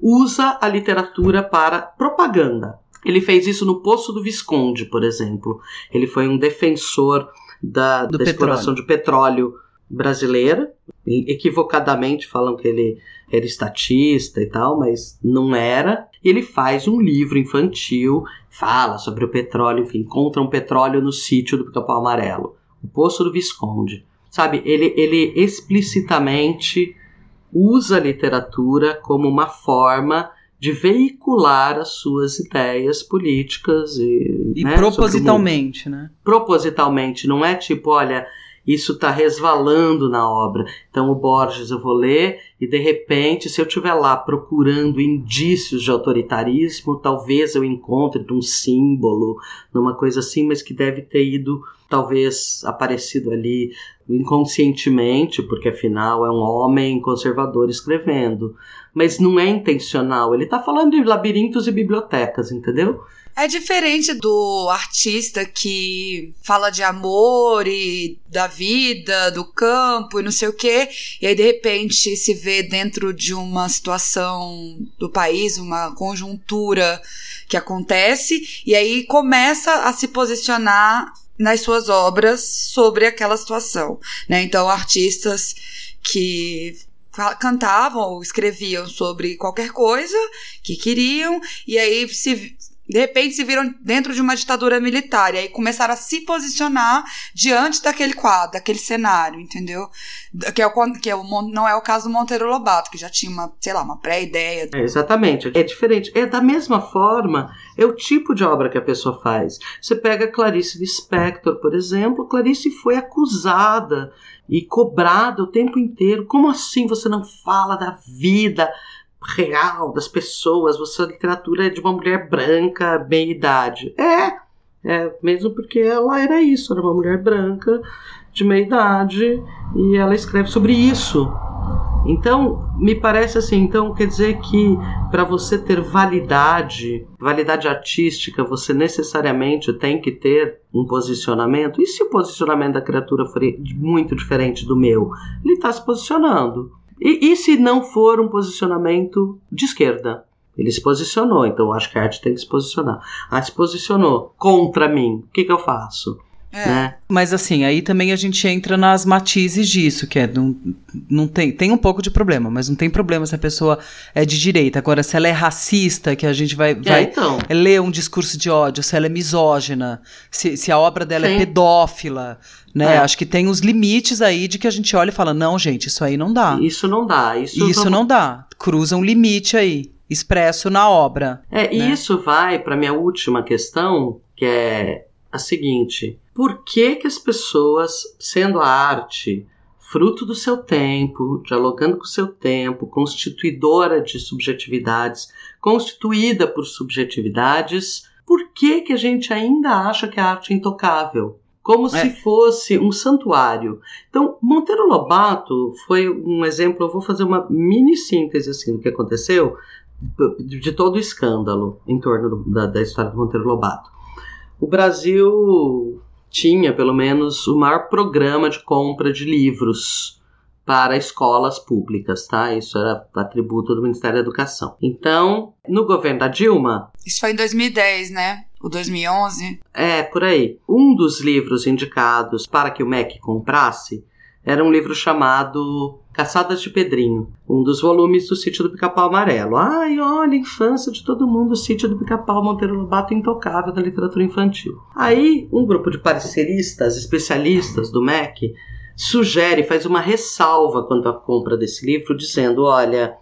[SPEAKER 4] usa a literatura para propaganda. Ele fez isso no Poço do Visconde, por exemplo. Ele foi um defensor da, da exploração de petróleo brasileira. Equivocadamente falam que ele era estatista e tal, mas não era. E ele faz um livro infantil, fala sobre o petróleo, enfim, encontra um petróleo no sítio do Pica-Pau Amarelo, o Poço do Visconde. Sabe, ele, ele explicitamente usa a literatura como uma forma de veicular as suas ideias políticas e,
[SPEAKER 1] e né, propositalmente, né?
[SPEAKER 4] Propositalmente, não é tipo, olha, isso está resvalando na obra. Então o Borges eu vou ler e de repente, se eu estiver lá procurando indícios de autoritarismo, talvez eu encontre um símbolo, numa coisa assim, mas que deve ter ido talvez aparecido ali inconscientemente, porque afinal é um homem conservador escrevendo. Mas não é intencional. Ele está falando de labirintos e bibliotecas, entendeu?
[SPEAKER 3] É diferente do artista que fala de amor e da vida, do campo e não sei o quê, e aí de repente se vê dentro de uma situação do país, uma conjuntura que acontece, e aí começa a se posicionar nas suas obras sobre aquela situação, né? Então, artistas que cantavam ou escreviam sobre qualquer coisa que queriam, e aí se de repente se viram dentro de uma ditadura militar e aí começaram a se posicionar diante daquele quadro, daquele cenário, entendeu? Que, é o, que é o, não é o caso do Monteiro Lobato, que já tinha uma, sei lá, uma pré-ideia.
[SPEAKER 4] É, exatamente, é diferente. É da mesma forma, é o tipo de obra que a pessoa faz. Você pega Clarice Lispector, por exemplo, Clarice foi acusada e cobrada o tempo inteiro. Como assim você não fala da vida? Real das pessoas, você a literatura é de uma mulher branca, bem idade. É, é, mesmo porque ela era isso, era uma mulher branca de meia idade e ela escreve sobre isso. Então, me parece assim, então quer dizer que para você ter validade, validade artística, você necessariamente tem que ter um posicionamento. E se o posicionamento da criatura for muito diferente do meu? Ele está se posicionando. E, e se não for um posicionamento de esquerda? Ele se posicionou, então acho que a arte tem que se posicionar. Ah, se posicionou contra mim, o que, que eu faço?
[SPEAKER 1] É. Né? Mas assim, aí também a gente entra nas matizes disso, que é não, não tem, tem um pouco de problema, mas não tem problema se a pessoa é de direita. Agora, se ela é racista, que a gente vai, vai
[SPEAKER 4] é, então.
[SPEAKER 1] ler um discurso de ódio, se ela é misógina, se, se a obra dela é Sim. é pedófila, né? É. Acho que tem os limites aí de que a gente olha e fala, não, gente, isso aí não dá.
[SPEAKER 4] Isso não dá. Isso,
[SPEAKER 1] isso não... não dá. Cruza um limite aí, expresso na obra.
[SPEAKER 4] É, né? e isso vai para minha última questão, que é a seguinte: por que, que as pessoas, sendo a arte fruto do seu tempo, dialogando com o seu tempo, constituidora de subjetividades, constituída por subjetividades, por que, que a gente ainda acha que a arte é intocável? Como é. se fosse um santuário. Então, Monteiro Lobato foi um exemplo. Eu vou fazer uma mini síntese assim, do que aconteceu, de todo o escândalo em torno da, da história do Monteiro Lobato. O Brasil tinha, pelo menos, o maior programa de compra de livros para escolas públicas, tá? Isso era atributo do Ministério da Educação. Então, no governo da Dilma.
[SPEAKER 3] Isso foi em 2010, né? O 2011?
[SPEAKER 4] É, por aí. Um dos livros indicados para que o MEC comprasse era um livro chamado Caçadas de Pedrinho, um dos volumes do Sítio do Pica-Pau Amarelo. Ai, olha, infância de todo mundo, Sítio do Pica-Pau Monteiro Lobato intocável da literatura infantil. Aí, um grupo de parceristas, especialistas do MEC, sugere, faz uma ressalva quanto à compra desse livro, dizendo: olha,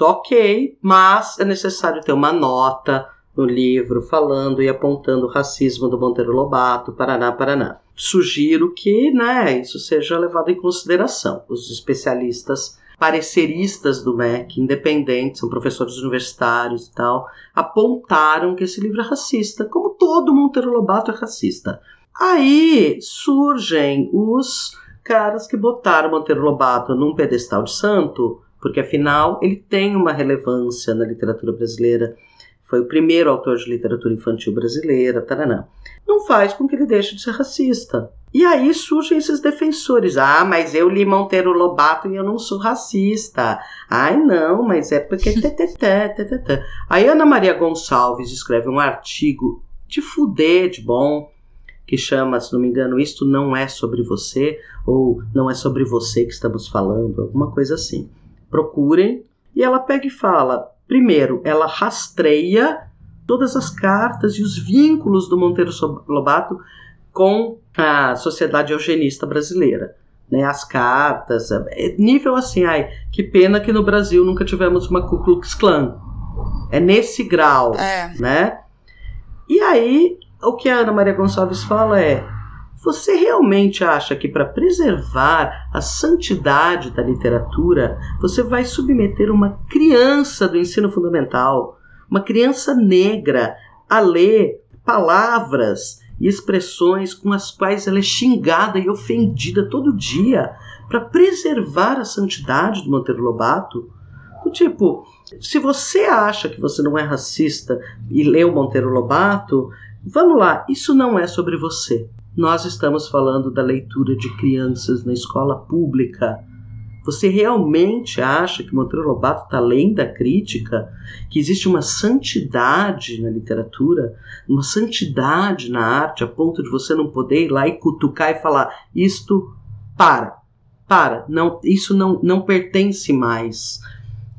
[SPEAKER 4] ok, mas é necessário ter uma nota no livro falando e apontando o racismo do Monteiro Lobato, Paraná, Paraná. Sugiro que né, isso seja levado em consideração. Os especialistas pareceristas do MEC, independentes, são professores universitários e tal, apontaram que esse livro é racista, como todo Monteiro Lobato é racista. Aí surgem os caras que botaram Monteiro Lobato num pedestal de santo, porque afinal ele tem uma relevância na literatura brasileira foi o primeiro autor de literatura infantil brasileira, taranã. Não faz com que ele deixe de ser racista. E aí surgem esses defensores. Ah, mas eu li Monteiro Lobato e eu não sou racista. Ai, não, mas é porque. *laughs* aí Ana Maria Gonçalves escreve um artigo de fuder de bom, que chama, se não me engano, Isto Não É Sobre Você, ou Não É Sobre Você que Estamos Falando, alguma coisa assim. Procurem. E ela pega e fala: primeiro, ela rastreia todas as cartas e os vínculos do Monteiro Lobato com a sociedade eugenista brasileira. Né, as cartas, é nível assim, ai, que pena que no Brasil nunca tivemos uma Ku Klux Klan. É nesse grau, é. né? E aí, o que a Ana Maria Gonçalves fala é: você realmente acha que para preservar a santidade da literatura, você vai submeter uma criança do ensino fundamental, uma criança negra, a ler palavras e expressões com as quais ela é xingada e ofendida todo dia para preservar a santidade do Monteiro Lobato? Tipo, se você acha que você não é racista e lê o Monteiro Lobato, vamos lá, isso não é sobre você. Nós estamos falando da leitura de crianças na escola pública. Você realmente acha que Monteiro Lobato está além da crítica? Que existe uma santidade na literatura, uma santidade na arte, a ponto de você não poder ir lá e cutucar e falar: isto para, para, não, isso não, não pertence mais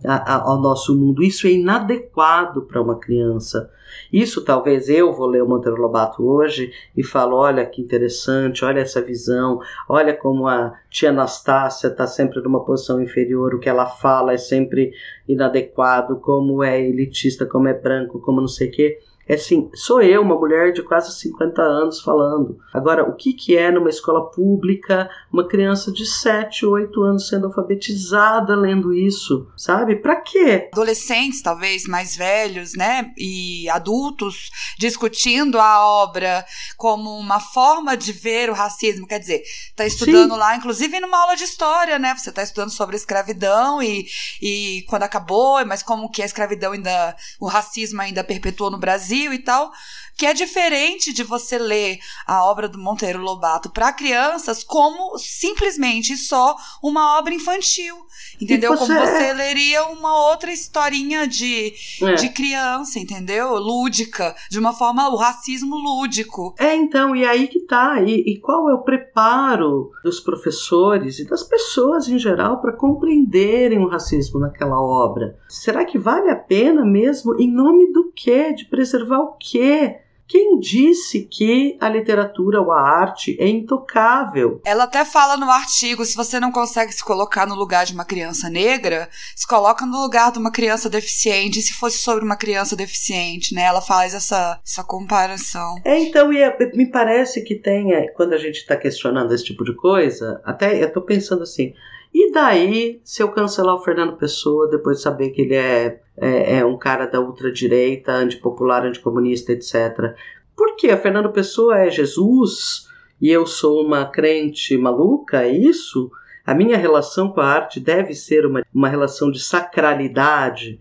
[SPEAKER 4] a, a, ao nosso mundo. Isso é inadequado para uma criança. Isso talvez eu vou ler o Monteiro Lobato hoje e falo: olha que interessante, olha essa visão, olha como a tia Anastácia está sempre numa posição inferior, o que ela fala é sempre inadequado, como é elitista, como é branco, como não sei o quê. É assim, sou eu, uma mulher de quase 50 anos falando. Agora, o que, que é numa escola pública uma criança de 7, 8 anos sendo alfabetizada lendo isso? Sabe? Para quê?
[SPEAKER 3] Adolescentes, talvez mais velhos, né? E adultos discutindo a obra como uma forma de ver o racismo. Quer dizer, tá estudando Sim. lá, inclusive numa aula de história, né? Você tá estudando sobre a escravidão e, e quando acabou, mas como que a escravidão ainda, o racismo ainda perpetuou no Brasil Brasil e tal, que é diferente de você ler a obra do Monteiro Lobato para crianças como simplesmente só uma obra infantil. Entendeu? Você... Como você leria uma outra historinha de, é. de criança, entendeu? Lúdica, de uma forma, o racismo lúdico.
[SPEAKER 4] É, então, e aí que tá. E, e qual é o preparo dos professores e das pessoas em geral para compreenderem o racismo naquela obra? Será que vale a pena mesmo? Em nome do quê? De preservar o quê? Quem disse que a literatura ou a arte é intocável?
[SPEAKER 3] Ela até fala no artigo: se você não consegue se colocar no lugar de uma criança negra, se coloca no lugar de uma criança deficiente. E se fosse sobre uma criança deficiente, né? Ela faz essa, essa comparação.
[SPEAKER 4] É, então, e é, me parece que tem, quando a gente está questionando esse tipo de coisa, até eu estou pensando assim. E daí, se eu cancelar o Fernando Pessoa, depois de saber que ele é, é, é um cara da ultradireita, antipopular, anticomunista, etc. Por quê? Fernando Pessoa é Jesus e eu sou uma crente maluca? É isso? A minha relação com a arte deve ser uma, uma relação de sacralidade,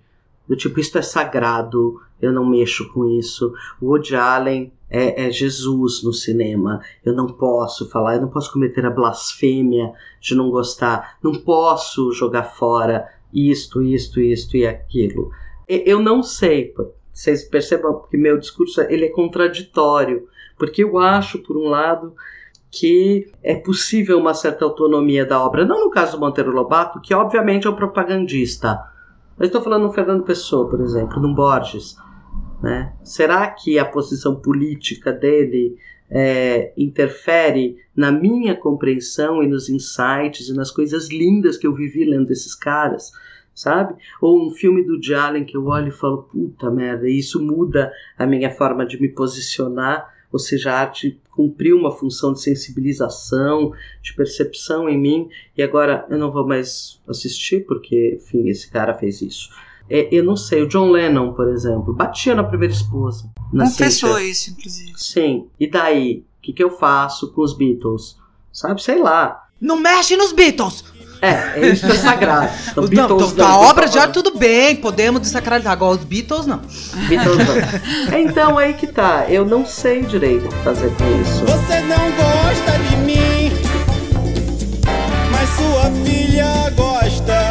[SPEAKER 4] do tipo, isto é sagrado, eu não mexo com isso. O Woody Allen é, é, Jesus no cinema. Eu não posso falar, eu não posso cometer a blasfêmia de não gostar, não posso jogar fora isto, isto, isto e aquilo. Eu não sei, vocês percebam que meu discurso ele é contraditório, porque eu acho, por um lado, que é possível uma certa autonomia da obra. Não no caso do Monteiro Lobato, que obviamente é um propagandista. Eu estou falando no Fernando Pessoa, por exemplo, no Borges né? Será que a posição política dele é, interfere na minha compreensão e nos insights e nas coisas lindas que eu vivi lendo esses caras? Sabe? Ou um filme do Jalen que eu olho e falo, puta merda, isso muda a minha forma de me posicionar, ou seja, a arte cumpriu uma função de sensibilização, de percepção em mim, e agora eu não vou mais assistir porque, enfim, esse cara fez isso. É, eu não sei, o John Lennon, por exemplo, batia na primeira esposa.
[SPEAKER 3] Confessou isso, inclusive.
[SPEAKER 4] Sim. E daí? O que, que eu faço com os Beatles? Sabe, sei lá.
[SPEAKER 1] Não mexe nos Beatles!
[SPEAKER 4] É, é isso é sagrado. *laughs*
[SPEAKER 1] Então, não, Beatles, então, não, a obra de arte tudo bem, podemos desacralizar. Agora os Beatles não.
[SPEAKER 4] Beatles não. então aí que tá, eu não sei direito o que fazer com isso.
[SPEAKER 5] Você não gosta de mim, mas sua filha gosta.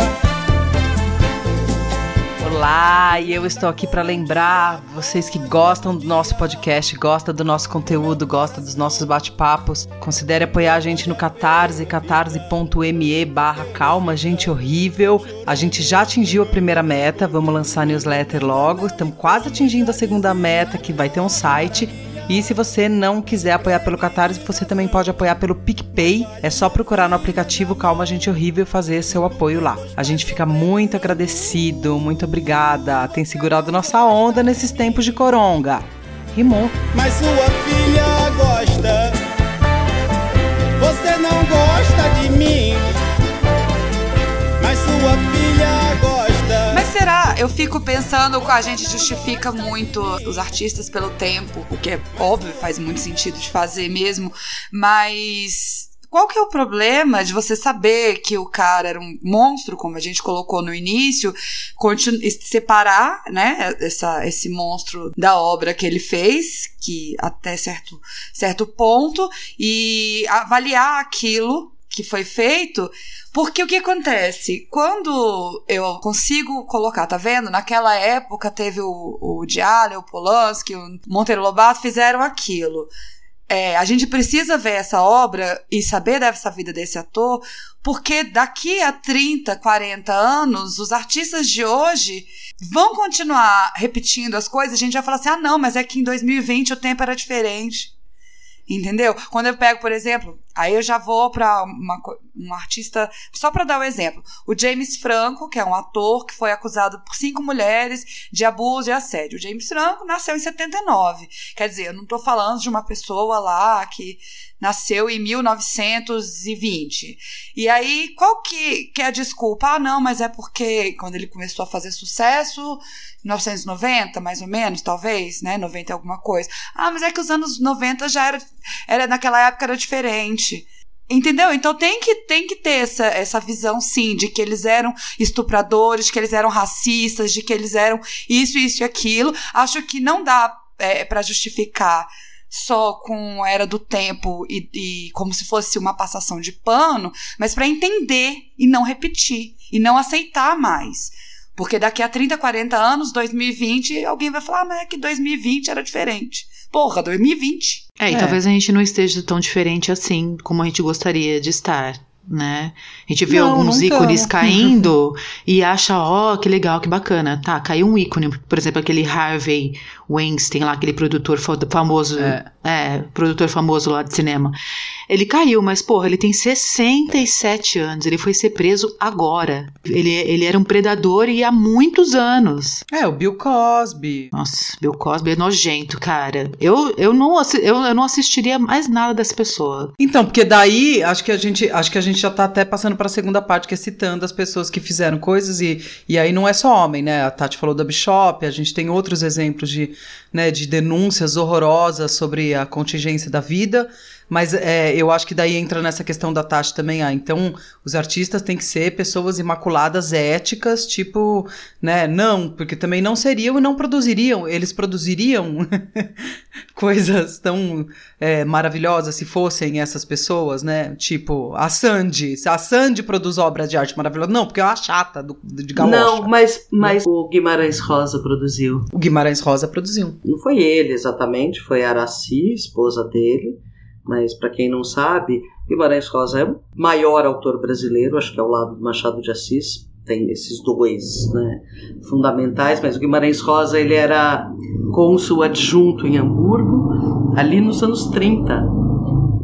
[SPEAKER 1] Olá, e eu estou aqui para lembrar vocês que gostam do nosso podcast, gostam do nosso conteúdo, gostam dos nossos bate-papos, considere apoiar a gente no Catarse, catarse.me barra calma, gente horrível. A gente já atingiu a primeira meta, vamos lançar newsletter logo, estamos quase atingindo a segunda meta, que vai ter um site. E se você não quiser apoiar pelo Catarse, você também pode apoiar pelo PicPay. É só procurar no aplicativo Calma Gente Horrível e fazer seu apoio lá. A gente fica muito agradecido, muito obrigada. Tem segurado nossa onda nesses tempos de coronga. Rimou.
[SPEAKER 5] Mas sua filha gosta.
[SPEAKER 3] Eu fico pensando que a gente justifica muito os artistas pelo tempo, o que é óbvio, faz muito sentido de fazer mesmo, mas qual que é o problema de você saber que o cara era um monstro, como a gente colocou no início, separar, né, essa, esse monstro da obra que ele fez, que até certo, certo ponto, e avaliar aquilo que foi feito porque o que acontece? Quando eu consigo colocar, tá vendo? Naquela época teve o, o o Polanski, o Monteiro Lobato fizeram aquilo. É, a gente precisa ver essa obra e saber dessa vida desse ator, porque daqui a 30, 40 anos, os artistas de hoje vão continuar repetindo as coisas. A gente vai falar assim: ah, não, mas é que em 2020 o tempo era diferente. Entendeu? Quando eu pego, por exemplo, aí eu já vou para um artista, só para dar um exemplo. O James Franco, que é um ator que foi acusado por cinco mulheres de abuso e assédio. O James Franco nasceu em 79. Quer dizer, eu não estou falando de uma pessoa lá que nasceu em 1920. E aí, qual que, que é a desculpa? Ah, não, mas é porque quando ele começou a fazer sucesso, 1990, mais ou menos, talvez, né? 90 alguma coisa. Ah, mas é que os anos 90 já era, era naquela época era diferente. Entendeu? Então tem que, tem que ter essa, essa visão, sim, de que eles eram estupradores, de que eles eram racistas, de que eles eram isso, isso e aquilo. Acho que não dá é, para justificar só com Era do Tempo e, e como se fosse uma passação de pano, mas para entender e não repetir e não aceitar mais. Porque daqui a 30, 40 anos, 2020, alguém vai falar, ah, mas é que 2020 era diferente. Porra, 2020.
[SPEAKER 2] É, e é. talvez a gente não esteja tão diferente assim como a gente gostaria de estar né? A gente vê não, alguns ícones caindo *laughs* e acha, ó, oh, que legal, que bacana. Tá, caiu um ícone, por exemplo, aquele Harvey Weinstein lá, aquele produtor famoso, é. é. produtor famoso lá de cinema. Ele caiu, mas porra, ele tem 67 anos, ele foi ser preso agora. Ele, ele era um predador e há muitos anos.
[SPEAKER 1] É, o Bill Cosby.
[SPEAKER 2] Nossa, Bill Cosby é nojento, cara. Eu, eu, não, eu, eu não assistiria mais nada dessa pessoa.
[SPEAKER 1] Então, porque daí acho que a gente, acho que a gente já tá até passando para a segunda parte, que é citando as pessoas que fizeram coisas e, e aí não é só homem, né? A Tati falou da Bishop, a gente tem outros exemplos de, né, de denúncias horrorosas sobre a contingência da vida. Mas é, eu acho que daí entra nessa questão da taxa também. Ah, então os artistas têm que ser pessoas imaculadas, éticas, tipo, né? Não, porque também não seriam e não produziriam. Eles produziriam *laughs* coisas tão é, maravilhosas se fossem essas pessoas, né? Tipo, a Sandy. A Sandy produz obras de arte maravilhosa. Não, porque é uma chata do, de galocha.
[SPEAKER 4] Não, mas, mas o Guimarães Rosa produziu.
[SPEAKER 1] O Guimarães Rosa produziu.
[SPEAKER 4] Não foi ele exatamente, foi a Araci, esposa dele mas para quem não sabe, Guimarães Rosa é o maior autor brasileiro, acho que é ao lado do Machado de Assis, tem esses dois né, fundamentais, mas o Guimarães Rosa ele era cônsul adjunto em Hamburgo, ali nos anos 30.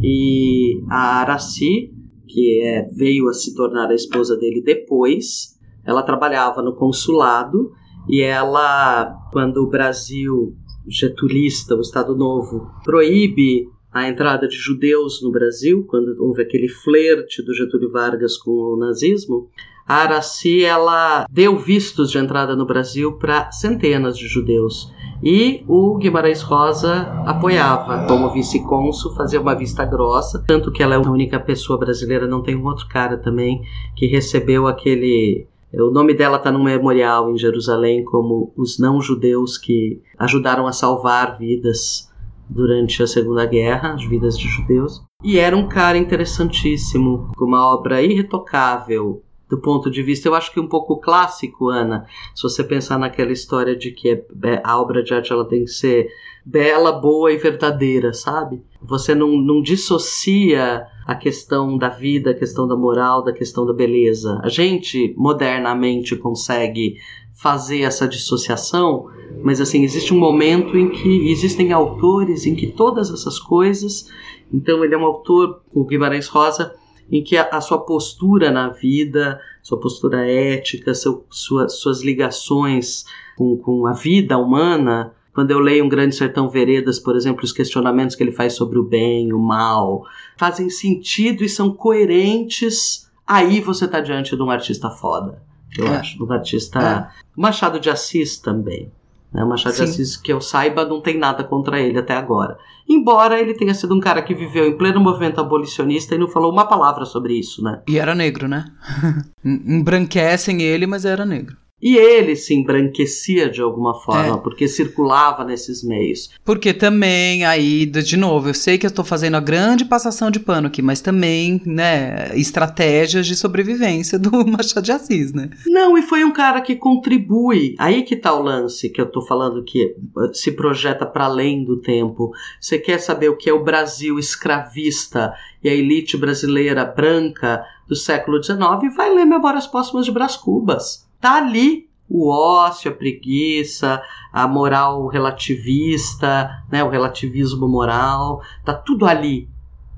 [SPEAKER 4] E a Araci, que é, veio a se tornar a esposa dele depois, ela trabalhava no consulado e ela, quando o Brasil getulista, o Estado Novo, proíbe a entrada de judeus no Brasil, quando houve aquele flerte do Getúlio Vargas com o nazismo, a Araci ela deu vistos de entrada no Brasil para centenas de judeus. E o Guimarães Rosa apoiava. Como vice-cônsul, fazia uma vista grossa. Tanto que ela é a única pessoa brasileira, não tem um outro cara também, que recebeu aquele. O nome dela está num memorial em Jerusalém como os não-judeus que ajudaram a salvar vidas durante a Segunda Guerra, as vidas de judeus. E era um cara interessantíssimo, com uma obra irretocável, do ponto de vista, eu acho que um pouco clássico, Ana, se você pensar naquela história de que é, a obra de arte ela tem que ser bela, boa e verdadeira, sabe? Você não, não dissocia a questão da vida, a questão da moral, da questão da beleza. A gente modernamente consegue fazer essa dissociação, mas assim, existe um momento em que existem autores em que todas essas coisas. Então, ele é um autor, o Guimarães Rosa, em que a, a sua postura na vida, sua postura ética, seu, sua, suas ligações com, com a vida humana, quando eu leio Um Grande Sertão Veredas, por exemplo, os questionamentos que ele faz sobre o bem, o mal, fazem sentido e são coerentes, aí você está diante de um artista foda, eu é. acho. Um artista. É. Machado de Assis também. Né? Machado Sim. de Assis, que eu saiba, não tem nada contra ele até agora. Embora ele tenha sido um cara que viveu em pleno movimento abolicionista e não falou uma palavra sobre isso, né?
[SPEAKER 1] E era negro, né? *laughs* Embranquecem ele, mas era negro.
[SPEAKER 4] E ele se embranquecia de alguma forma, é. porque circulava nesses meios.
[SPEAKER 1] Porque também, aí, de novo, eu sei que eu estou fazendo a grande passação de pano aqui, mas também, né, estratégias de sobrevivência do *laughs* Machado de Assis, né?
[SPEAKER 4] Não, e foi um cara que contribui. Aí que tá o lance que eu estou falando que eh, se projeta para além do tempo. Você quer saber o que é o Brasil escravista e a elite brasileira branca do século XIX? Vai ler Memórias Póstumas de Brás Cubas tá ali o ócio, a preguiça, a moral relativista, né, o relativismo moral, tá tudo ali.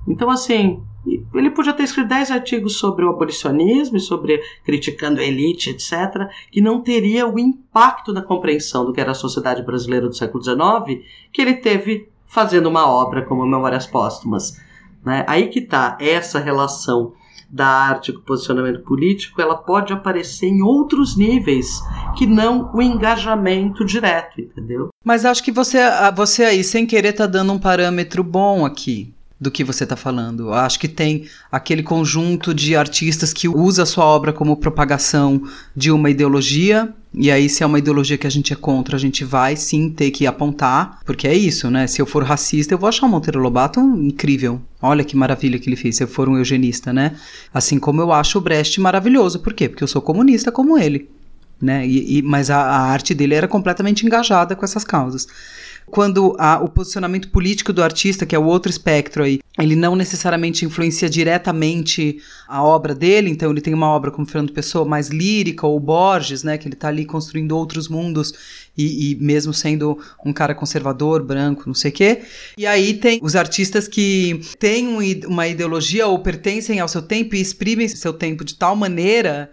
[SPEAKER 4] Então, assim, ele podia ter escrito 10 artigos sobre o abolicionismo e sobre criticando a elite, etc., que não teria o impacto da compreensão do que era a sociedade brasileira do século XIX que ele teve fazendo uma obra como Memórias Póstumas. Né? Aí que tá essa relação da arte com posicionamento político, ela pode aparecer em outros níveis que não o engajamento direto, entendeu?
[SPEAKER 1] Mas acho que você, você aí, sem querer, tá dando um parâmetro bom aqui do que você está falando. Acho que tem aquele conjunto de artistas que usa a sua obra como propagação de uma ideologia. E aí, se é uma ideologia que a gente é contra, a gente vai sim ter que apontar, porque é isso, né? Se eu for racista, eu vou achar o Monteiro Lobato incrível. Olha que maravilha que ele fez, se eu for um eugenista, né? Assim como eu acho o Brecht maravilhoso. Por quê? Porque eu sou comunista como ele. Né? E, e mas a, a arte dele era completamente engajada com essas causas quando a, o posicionamento político do artista, que é o outro espectro aí, ele não necessariamente influencia diretamente a obra dele, então ele tem uma obra como Fernando Pessoa mais lírica, ou Borges, né, que ele está ali construindo outros mundos e, e, mesmo sendo um cara conservador, branco, não sei o quê. E aí tem os artistas que têm um, uma ideologia ou pertencem ao seu tempo e exprimem seu tempo de tal maneira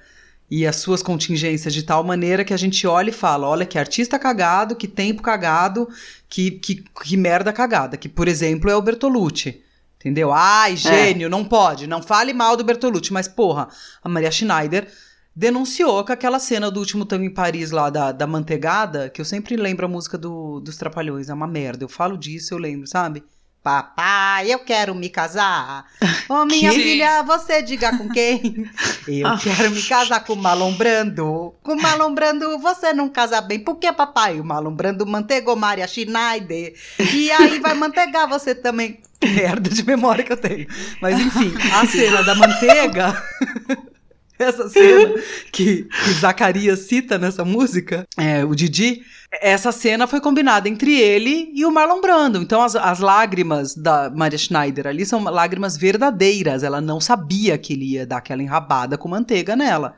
[SPEAKER 1] e as suas contingências de tal maneira que a gente olha e fala: olha que artista cagado, que tempo cagado, que, que, que merda cagada. Que, por exemplo, é o Bertolucci. Entendeu? Ai, é. gênio, é. não pode. Não fale mal do Bertolucci. Mas, porra, a Maria Schneider denunciou que aquela cena do último tango em Paris lá da, da manteigada, que eu sempre lembro a música do, dos Trapalhões, é uma merda. Eu falo disso, eu lembro, sabe? Papai, eu quero me casar. *laughs* Ô, oh, minha que? filha, você diga com quem? *laughs* Eu ah. quero me casar com o Malombrando. Com o Malombrando você não casa bem. Por que, papai? O Malombrando mantegou Maria Schneider. E aí vai mantegar você também. *laughs* Merda de memória que eu tenho. Mas enfim, a cena da manteiga. Essa cena que, que Zacarias cita nessa música, é, o Didi essa cena foi combinada entre ele e o Marlon Brando. Então as, as lágrimas da Maria Schneider ali são lágrimas verdadeiras. Ela não sabia que ele ia dar aquela enrabada com manteiga nela.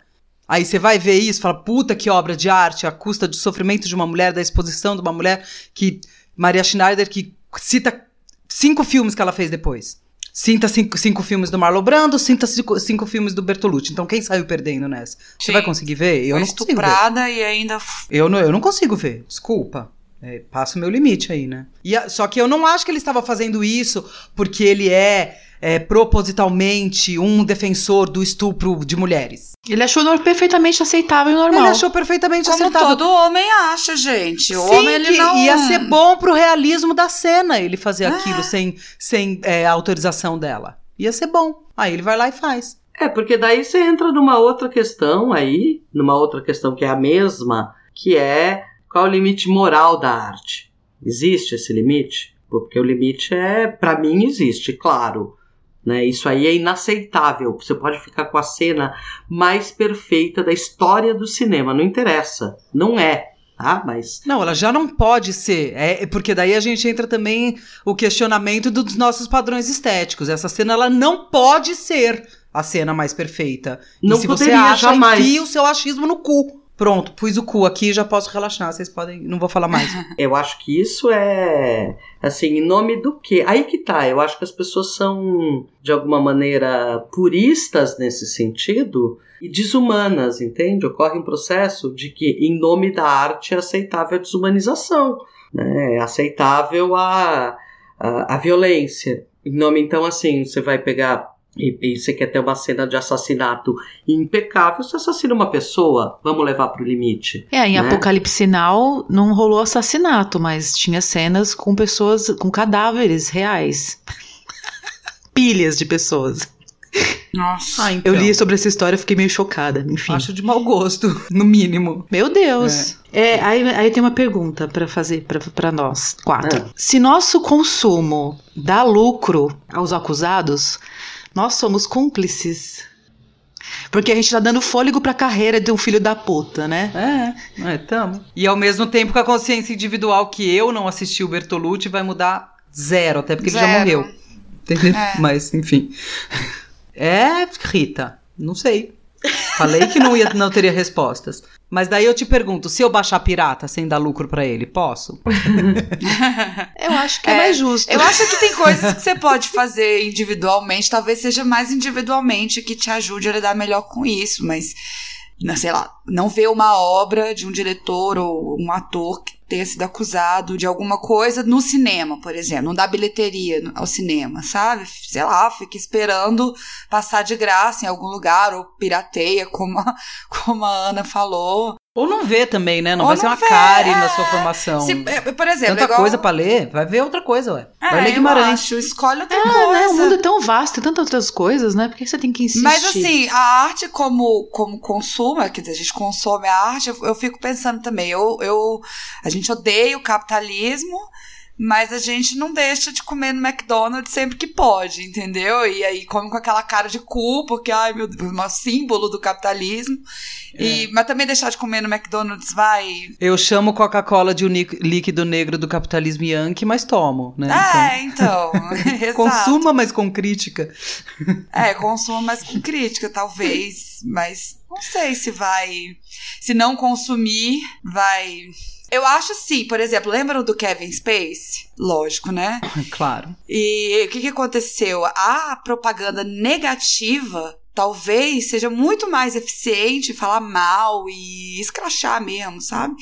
[SPEAKER 1] Aí você vai ver isso, fala, puta que obra de arte, a custa do sofrimento de uma mulher, da exposição de uma mulher que Maria Schneider que cita cinco filmes que ela fez depois. Sinta cinco, cinco filmes do Marlon Brando, sinta cinco, cinco filmes do Bertolucci. Então quem saiu perdendo nessa? Sim. Você vai conseguir ver? Eu Foi não consigo ver.
[SPEAKER 3] e ainda...
[SPEAKER 1] Eu não, eu não consigo ver, desculpa. É, passa o meu limite aí, né? E a, só que eu não acho que ele estava fazendo isso porque ele é é, propositalmente um defensor do estupro de mulheres.
[SPEAKER 2] Ele achou perfeitamente aceitável e normal.
[SPEAKER 1] Ele achou perfeitamente
[SPEAKER 3] Como
[SPEAKER 1] aceitável.
[SPEAKER 3] todo homem acha, gente. O
[SPEAKER 1] Sim,
[SPEAKER 3] homem, ele
[SPEAKER 1] que
[SPEAKER 3] não...
[SPEAKER 1] ia ser bom pro realismo da cena ele fazer
[SPEAKER 3] Ah.
[SPEAKER 1] aquilo sem, sem é, autorização dela. Ia ser bom. Aí ele vai lá e faz.
[SPEAKER 4] É, porque daí você entra numa outra questão aí, numa outra questão que é a mesma, que é qual é o limite moral da arte? Existe esse limite? Porque o limite é, pra mim, existe, claro. Né? Isso aí é inaceitável. Você pode ficar com a cena mais perfeita da história do cinema, não interessa. Não é. Tá? Mas
[SPEAKER 1] Não, ela já não pode ser. É, porque daí a gente entra também o questionamento dos nossos padrões estéticos. Essa cena ela não pode ser a cena mais perfeita.
[SPEAKER 4] Não
[SPEAKER 1] e se você
[SPEAKER 4] poderia
[SPEAKER 1] acha,
[SPEAKER 4] jamais.
[SPEAKER 1] enfia o seu achismo no cu. Pronto, pus o cu aqui, já posso relaxar. Vocês podem. Não vou falar mais. *laughs*
[SPEAKER 4] Eu acho que isso é assim, em nome do quê? Aí que tá, eu acho que as pessoas são de alguma maneira puristas nesse sentido e desumanas, entende? Ocorre um processo de que em nome da arte é aceitável a desumanização, né? É aceitável a, a, a violência. Em nome, então, assim, você vai pegar e, e você quer ter uma cena de assassinato impecável, você assassina uma pessoa, vamos levar pro limite.
[SPEAKER 2] É, em
[SPEAKER 4] né?
[SPEAKER 2] Apocalipse Sinal não rolou assassinato, mas tinha cenas com pessoas, com cadáveres reais. *laughs* Pilhas de pessoas.
[SPEAKER 3] Nossa.
[SPEAKER 1] Ah, então.
[SPEAKER 2] Eu li sobre essa história e fiquei meio chocada. Enfim.
[SPEAKER 1] Acho de mau gosto, *laughs* no mínimo.
[SPEAKER 2] Meu Deus. É, aí, aí tem uma pergunta pra fazer pra- pra nós quatro.
[SPEAKER 4] É.
[SPEAKER 2] Se nosso consumo dá lucro aos acusados, nós somos cúmplices. Porque a gente tá dando fôlego pra carreira de um filho da puta, né?
[SPEAKER 1] É, é, tamo. E ao mesmo tempo que a consciência individual que eu não assisti o Bertolucci vai mudar zero, até porque ele já
[SPEAKER 3] Zero.
[SPEAKER 1] morreu. Entendeu?
[SPEAKER 3] É.
[SPEAKER 1] Mas, enfim. *laughs* É, Rita, não sei. Falei que não, ia, não teria respostas. Mas daí eu te pergunto, se eu baixar pirata sem dar lucro pra ele, posso? *laughs*
[SPEAKER 2] Eu acho que é,
[SPEAKER 3] É,
[SPEAKER 2] mais justo.
[SPEAKER 3] Eu acho que tem coisas que você pode fazer individualmente, talvez seja mais individualmente que te ajude a lidar melhor com isso, mas, não, sei lá, não ver uma obra de um diretor ou um ator que tenha sido acusado de alguma coisa no cinema, por exemplo, não dá bilheteria ao cinema, sabe? Sei lá, fica esperando passar de graça em algum lugar, ou pirateia, como a, *laughs* como a Ana falou.
[SPEAKER 1] Ou não vê também, né? Não
[SPEAKER 3] Ou
[SPEAKER 1] vai ser
[SPEAKER 3] não
[SPEAKER 1] uma
[SPEAKER 3] vê,
[SPEAKER 1] cárie
[SPEAKER 3] é.
[SPEAKER 1] na sua formação.
[SPEAKER 3] Se- é, por exemplo,
[SPEAKER 1] Tanta
[SPEAKER 3] igual-
[SPEAKER 1] coisa pra ler, vai ver outra coisa, ué.
[SPEAKER 3] É,
[SPEAKER 1] vai ler
[SPEAKER 3] eu
[SPEAKER 1] Guimarães.
[SPEAKER 3] acho, escolhe outra
[SPEAKER 2] Ah,
[SPEAKER 3] coisa.
[SPEAKER 2] né? O mundo é tão vasto, tem tantas outras coisas, né? Por que você tem que insistir?
[SPEAKER 3] Mas assim, a arte como, como consumo, quer dizer, a gente consome a arte, eu, eu fico pensando também, eu, eu, a gente odeia o capitalismo, mas a gente não deixa de comer no McDonald's sempre que pode, entendeu? E aí come com aquela cara de cu, porque, ai meu Deus, é um símbolo do capitalismo. E, mas também deixar de comer no McDonald's vai.
[SPEAKER 1] Eu chamo Coca-Cola de ní- líquido negro do capitalismo yankee, mas tomo, né?
[SPEAKER 3] É, então.
[SPEAKER 1] Então, *laughs* consuma, mas com crítica.
[SPEAKER 3] É, consuma mais com crítica, talvez. Mas não sei se vai. Se não consumir, vai. Eu acho sim, por exemplo, lembram do Kevin Space? Lógico, né? *laughs*
[SPEAKER 1] Claro.
[SPEAKER 3] E o que, que aconteceu? A propaganda negativa talvez seja muito mais eficiente falar mal e escrachar mesmo, sabe?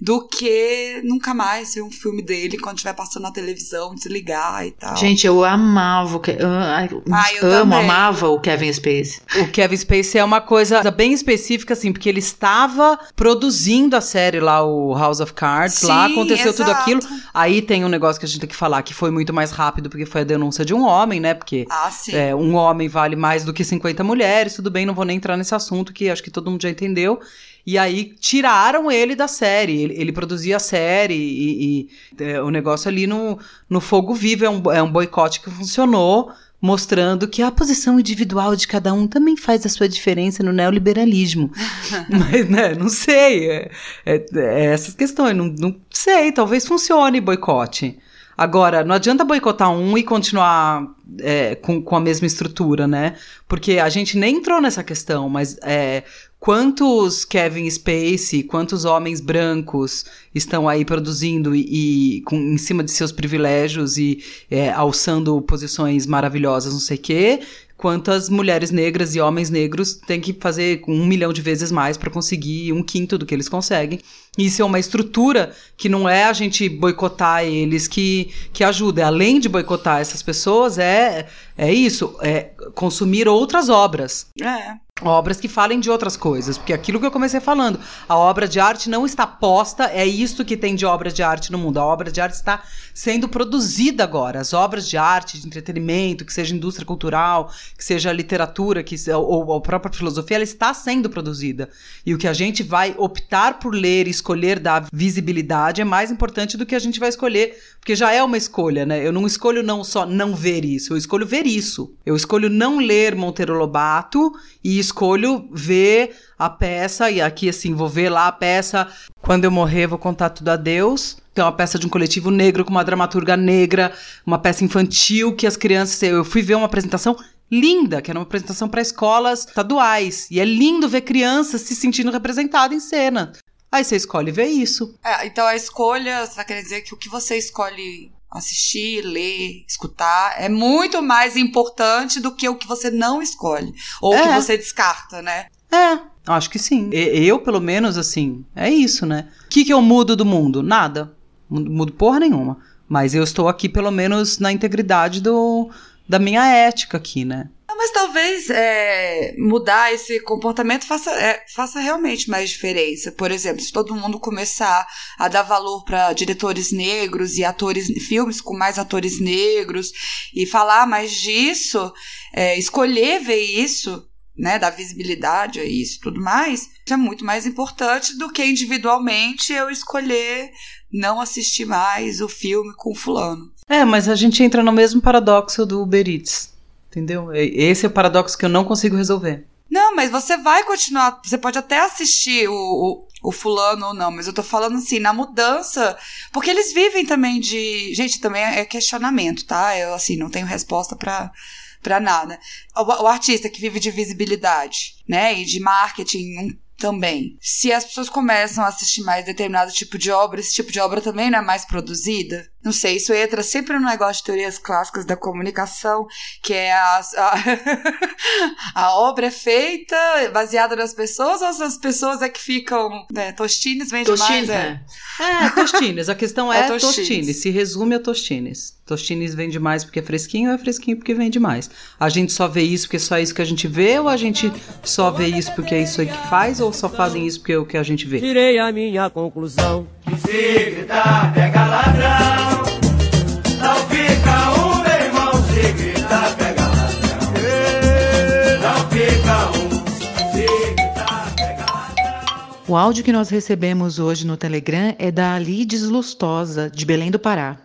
[SPEAKER 3] Do que nunca mais ver um filme dele quando estiver passando na televisão, desligar e tal.
[SPEAKER 2] Gente, eu amava o Ke- ah,
[SPEAKER 3] eu
[SPEAKER 2] amo,
[SPEAKER 3] também.
[SPEAKER 2] amava o Kevin Space.
[SPEAKER 1] O Kevin Spacey é uma coisa bem específica, assim, porque ele estava produzindo a série lá, o House of Cards, lá
[SPEAKER 3] Sim,
[SPEAKER 1] aconteceu tudo
[SPEAKER 3] exato.
[SPEAKER 1] aquilo. Aí tem um negócio que a gente tem que falar que foi muito mais rápido, porque foi a denúncia de um homem, né? Porque
[SPEAKER 3] Ah, sim.
[SPEAKER 1] é, um homem vale mais do que 50 mulheres, tudo bem, não vou nem entrar nesse assunto que acho que todo mundo já entendeu. E aí tiraram ele da série. Ele, ele produzia a série e, e, é, o negócio ali no, no fogo vivo é um, é um boicote que funcionou, mostrando que a posição individual de cada um também faz a sua diferença no neoliberalismo. *laughs* Mas, né, não sei. É, é- é essas questões, não, não sei, talvez funcione boicote. Agora, não adianta boicotar um e continuar é, com, com a mesma estrutura, né? Porque a gente nem entrou nessa questão, mas é, quantos Kevin Spacey, quantos homens brancos estão aí produzindo e, e com, em cima de seus privilégios e é, alçando posições maravilhosas, não sei o quê, quantas mulheres negras e homens negros têm que fazer um milhão de vezes mais para conseguir um quinto do que eles conseguem. Isso é uma estrutura que não é a gente boicotar eles que, que ajuda. Além de boicotar essas pessoas, é, é isso, é consumir outras obras.
[SPEAKER 3] É.
[SPEAKER 1] Obras que falem de outras coisas, porque aquilo que eu comecei falando, a obra de arte não está posta, é isto que tem de obra de arte no mundo. A obra de arte está sendo produzida agora. As obras de arte, de entretenimento, que seja indústria cultural, que seja literatura, que ou, ou a própria filosofia, ela está sendo produzida. E o que a gente vai optar por ler e escolher dar visibilidade é mais importante do que a gente vai escolher, porque já é uma escolha, né? Eu não escolho não só não ver isso, eu escolho ver isso. Eu escolho não ler Monteiro Lobato e escolho ver a peça, e aqui assim, vou ver lá a peça. Quando eu morrer, vou contar tudo a Deus. Que é uma peça de um coletivo negro com uma dramaturga negra, uma peça infantil que as crianças. Eu fui ver uma apresentação linda, que era uma apresentação para escolas estaduais. E é lindo ver crianças se sentindo representadas em cena. Aí você escolhe ver isso.
[SPEAKER 3] É, então a escolha, você tá querendo dizer que o que você escolhe assistir, ler, escutar é muito mais importante do que o que você não escolhe. Ou
[SPEAKER 1] É.
[SPEAKER 3] que você descarta, né?
[SPEAKER 1] É, acho que sim. Eu, pelo menos, assim, é isso, né? O que, que eu mudo do mundo? Nada. Mudo mudo porra nenhuma. Mas eu estou aqui, pelo menos, na integridade do, da minha ética aqui, né?
[SPEAKER 3] Mas talvez é, mudar esse comportamento faça, é, faça realmente mais diferença. Por exemplo, se todo mundo começar a dar valor para diretores negros e atores, filmes com mais atores negros e falar mais disso, é, escolher ver isso, né, dar visibilidade a isso tudo mais, isso é muito mais importante do que individualmente eu escolher não assistir mais o filme com fulano.
[SPEAKER 1] É, mas a gente entra no mesmo paradoxo do Uber Eats. Entendeu? Esse é o paradoxo que eu não consigo resolver.
[SPEAKER 3] Não, mas você vai continuar. Você pode até assistir o, o, o fulano ou não, mas eu tô falando assim, na mudança. Porque eles vivem também de. Gente, também é questionamento, tá? Eu, assim, não tenho resposta pra, pra nada. O, o artista que vive de visibilidade, né? E de marketing um, também. Se as pessoas começam a assistir mais determinado tipo de obra, esse tipo de obra também não é mais produzida. Não sei, isso entra sempre no negócio de teorias clássicas da comunicação, que é a, a, *laughs* a obra é feita baseada nas pessoas ou as pessoas é que ficam. Né, Tostines vende
[SPEAKER 2] Tostines,
[SPEAKER 3] mais. É.
[SPEAKER 2] né?
[SPEAKER 1] É, Tostines. A questão *laughs* é,
[SPEAKER 3] É Tostines.
[SPEAKER 1] Tostines. Se resume a Tostines. Tostines vende mais porque é fresquinho ou é fresquinho porque vende mais? A gente só vê isso porque é só isso que a gente vê ou a gente só vê isso porque é isso aí que faz ou só fazem isso porque é o que a gente vê?
[SPEAKER 6] Tirei a minha conclusão.
[SPEAKER 5] Se gritar, pega ladrão.
[SPEAKER 2] O áudio que nós recebemos hoje no Telegram é da Alides Lustosa, de Belém do Pará.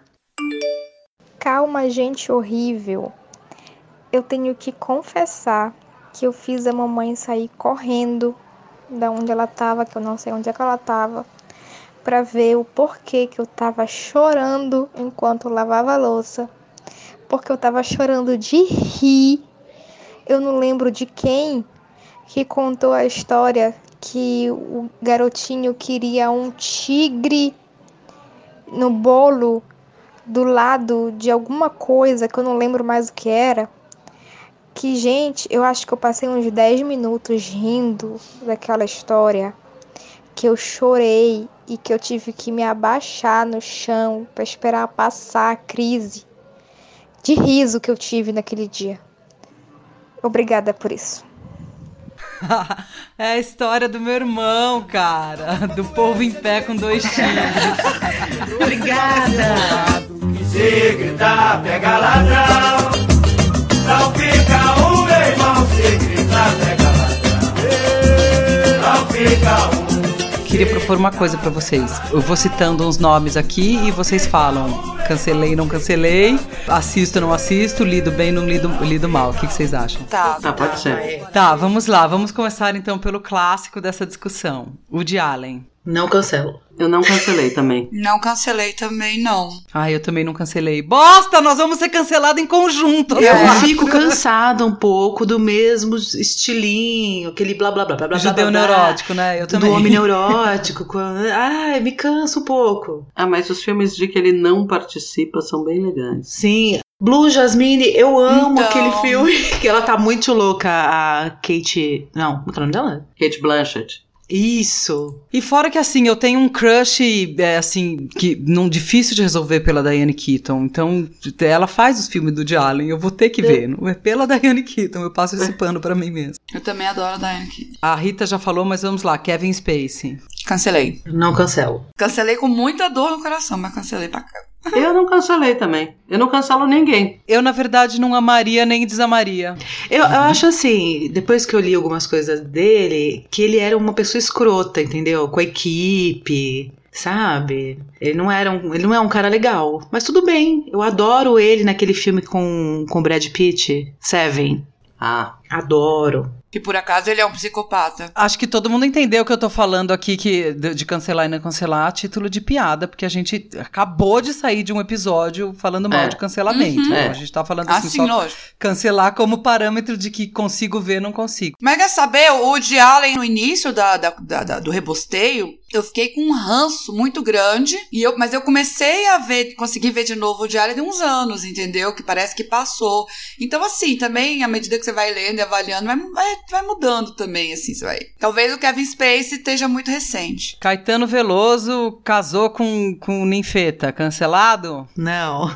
[SPEAKER 7] Calma, gente horrível. Eu tenho que confessar que eu fiz a mamãe sair correndo da onde ela tava, que eu não sei onde é que ela tava, para ver o porquê que eu tava chorando enquanto lavava a louça. Porque eu tava chorando de rir. Eu não lembro de quem que contou a história que o garotinho queria um tigre no bolo do lado de alguma coisa que eu não lembro mais o que era. Que, gente, eu acho que eu passei uns 10 minutos rindo daquela história. Que eu chorei e que eu tive que me abaixar no chão para esperar passar a crise de riso que eu tive naquele dia. Obrigada por isso. *laughs*
[SPEAKER 1] é a história do meu irmão, cara. Do povo em pé com dois tigres.
[SPEAKER 2] Obrigada!
[SPEAKER 5] Se gritar, pega ladrão. Não fica um, meu irmão. Se gritar, pega ladrão. Não fica um.
[SPEAKER 1] Queria propor uma coisa pra vocês. Eu vou citando uns nomes aqui e vocês falam cancelei, não cancelei, assisto, não assisto, lido bem, não lido, lido mal. O que, que vocês acham?
[SPEAKER 3] Tá.
[SPEAKER 4] Tá, pode ser.
[SPEAKER 1] Tá, vamos lá. Vamos começar então pelo clássico dessa discussão. O de Allen.
[SPEAKER 2] Não cancelo.
[SPEAKER 4] Eu não cancelei também. *laughs*
[SPEAKER 3] Não cancelei também, não.
[SPEAKER 1] Ah, eu também não cancelei. Bosta, nós vamos ser cancelados em conjunto.
[SPEAKER 2] Eu
[SPEAKER 1] né?
[SPEAKER 2] fico cansada um pouco do mesmo estilinho, aquele blá blá blá blá blá.
[SPEAKER 1] Judeu
[SPEAKER 2] blá, blá,
[SPEAKER 1] neurótico, né? Eu
[SPEAKER 2] Do
[SPEAKER 1] também.
[SPEAKER 2] homem *laughs* neurótico. quando- Ai, me cansa um pouco.
[SPEAKER 4] Ah, mas os filmes de que ele não participa são bem legais.
[SPEAKER 2] Sim, Blue Jasmine, eu amo
[SPEAKER 3] Então.
[SPEAKER 2] aquele filme. *laughs* Que ela tá muito louca, a Kate. Não, como é o nome dela?
[SPEAKER 4] Kate Blanchett.
[SPEAKER 2] Isso.
[SPEAKER 1] E fora que assim, eu tenho um crush, é, assim, que não difícil de resolver pela Diane Keaton. Então, ela faz os filmes do Allen, eu vou ter que ver. Não é pela Diane Keaton, eu passo esse pano pra mim mesmo.
[SPEAKER 3] Eu também adoro a Diane Keaton.
[SPEAKER 1] A Rita já falou, mas vamos lá, Kevin Spacey.
[SPEAKER 3] Cancelei.
[SPEAKER 2] Não cancelo.
[SPEAKER 3] Cancelei com muita dor no coração, mas cancelei pra cá.
[SPEAKER 4] Eu não cancelei também. Eu não cancelo ninguém.
[SPEAKER 1] Eu, na verdade, não amaria nem desamaria.
[SPEAKER 2] Eu, eu acho assim, depois que eu li algumas coisas dele, que ele era uma pessoa escrota, entendeu? Com a equipe, sabe? Ele não era um, ele não é um cara legal. Mas tudo bem, eu adoro ele naquele filme com com Brad Pitt, Seven.
[SPEAKER 4] Ah,
[SPEAKER 2] Adoro.
[SPEAKER 3] Que por acaso ele é um psicopata.
[SPEAKER 1] Acho que todo mundo entendeu o que eu tô falando aqui, que de, de cancelar e não cancelar a título de piada, porque a gente acabou de sair de um episódio falando mal
[SPEAKER 4] É.
[SPEAKER 1] de cancelamento.
[SPEAKER 3] Uhum.
[SPEAKER 1] Então,
[SPEAKER 4] É.
[SPEAKER 1] A gente tá falando assim,
[SPEAKER 3] Assim,
[SPEAKER 1] só cancelar como parâmetro de que consigo ver, não consigo.
[SPEAKER 3] Mas quer saber, o Woody Allen, no início da, da- da- da- do rebosteio, eu fiquei com um ranço muito grande, e eu, mas eu comecei a ver, consegui ver de novo o Woody Allen de uns anos, entendeu? Que parece que passou. Então, assim, também, à medida que você vai lendo avaliando, vai, vai, vai mudando também, assim, vai. Talvez o Kevin Spacey esteja muito recente.
[SPEAKER 1] Caetano Veloso casou com, com Ninfeta, cancelado?
[SPEAKER 2] Não.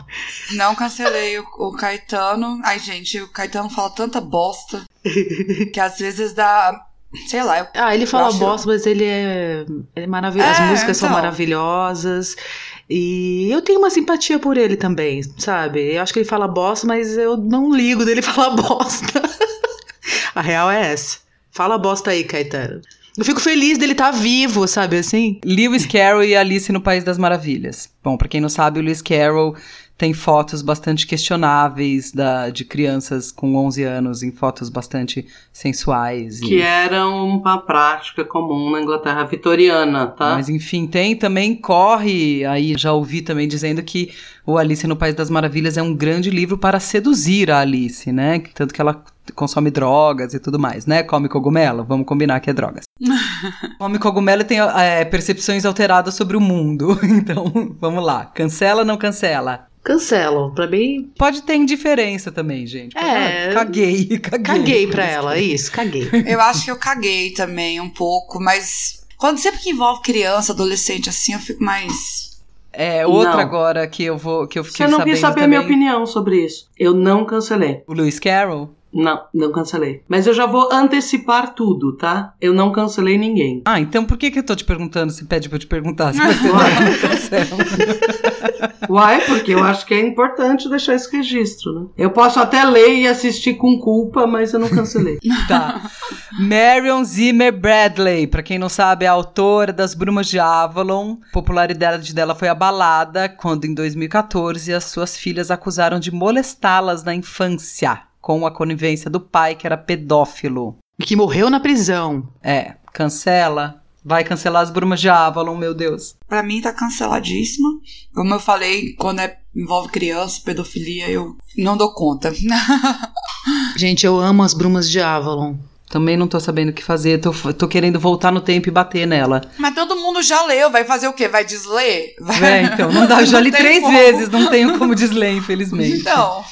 [SPEAKER 3] Não cancelei o, o Caetano. Ai, gente, o Caetano fala tanta bosta *laughs* que às vezes dá. Sei lá, eu
[SPEAKER 2] Ah, ele fala
[SPEAKER 3] acho-
[SPEAKER 2] bosta, mas ele é, ele é maravilhoso. As
[SPEAKER 3] É,
[SPEAKER 2] músicas são
[SPEAKER 3] então.
[SPEAKER 2] maravilhosas. E eu tenho uma simpatia por ele também, sabe? Eu acho que ele fala bosta, mas eu não ligo dele *laughs* falar bosta. A real é essa. Fala bosta aí, Caetano. Eu fico feliz dele estar vivo, sabe assim?
[SPEAKER 1] Lewis Carroll e Alice no País das Maravilhas. Bom, pra quem não sabe, o Lewis Carroll tem fotos bastante questionáveis da, de crianças com 11 anos em fotos bastante sensuais. e-
[SPEAKER 4] que era uma prática comum na Inglaterra vitoriana, tá?
[SPEAKER 1] Mas enfim, tem também corre, aí já ouvi também dizendo que o Alice no País das Maravilhas é um grande livro para seduzir a Alice, né? Tanto que ela consome drogas e tudo mais, né? Come cogumelo, vamos combinar que é drogas. *laughs* Come cogumelo e tem é, percepções alteradas sobre o mundo. *laughs* Então, vamos lá. Cancela ou não cancela?
[SPEAKER 2] Cancelo. Pra mim,
[SPEAKER 1] Pode ter indiferença também, gente.
[SPEAKER 2] É.
[SPEAKER 1] Ah, Caguei, *laughs* caguei.
[SPEAKER 2] caguei pra ela. Isso, caguei.
[SPEAKER 3] Eu acho que eu caguei também um pouco, mas quando sempre que envolve criança, adolescente assim, eu fico mais.
[SPEAKER 1] É, outra
[SPEAKER 4] Não.
[SPEAKER 1] agora que eu vou que eu fiquei
[SPEAKER 4] Você não
[SPEAKER 1] sabendo
[SPEAKER 4] quis saber a
[SPEAKER 1] também.
[SPEAKER 4] minha opinião sobre isso. Eu não cancelei.
[SPEAKER 1] O Lewis Carroll?
[SPEAKER 4] Não, não cancelei. Mas eu já vou antecipar tudo, tá? Eu não cancelei ninguém.
[SPEAKER 1] Ah, então por que que eu tô te perguntando? Se pede pra eu te perguntar se você *laughs* não cancela.
[SPEAKER 4] Uai, porque eu acho que é importante deixar esse registro, né? Eu posso até ler e assistir com culpa, mas eu não cancelei. *laughs*
[SPEAKER 1] Tá. Marion Zimmer Bradley, pra quem não sabe, é a autora das Brumas de Avalon. A popularidade dela foi abalada quando, em 2014, as suas filhas acusaram de molestá-las na infância, com a conivência do pai, que era pedófilo.
[SPEAKER 2] Que morreu na prisão.
[SPEAKER 1] É, cancela. Vai cancelar as Brumas de Avalon, meu Deus.
[SPEAKER 3] Pra mim tá canceladíssima. Como eu falei, quando é, envolve criança, pedofilia, eu não dou conta. *laughs*
[SPEAKER 2] Gente, eu amo as brumas de Avalon.
[SPEAKER 1] Também não tô sabendo o que fazer, tô, tô querendo voltar no tempo e bater nela.
[SPEAKER 3] Mas todo mundo já leu, vai fazer o quê? Vai desler? Vai... *laughs*
[SPEAKER 1] É, então, não dá, eu já li três
[SPEAKER 3] como.
[SPEAKER 1] vezes, não tenho como desler, infelizmente.
[SPEAKER 3] Então,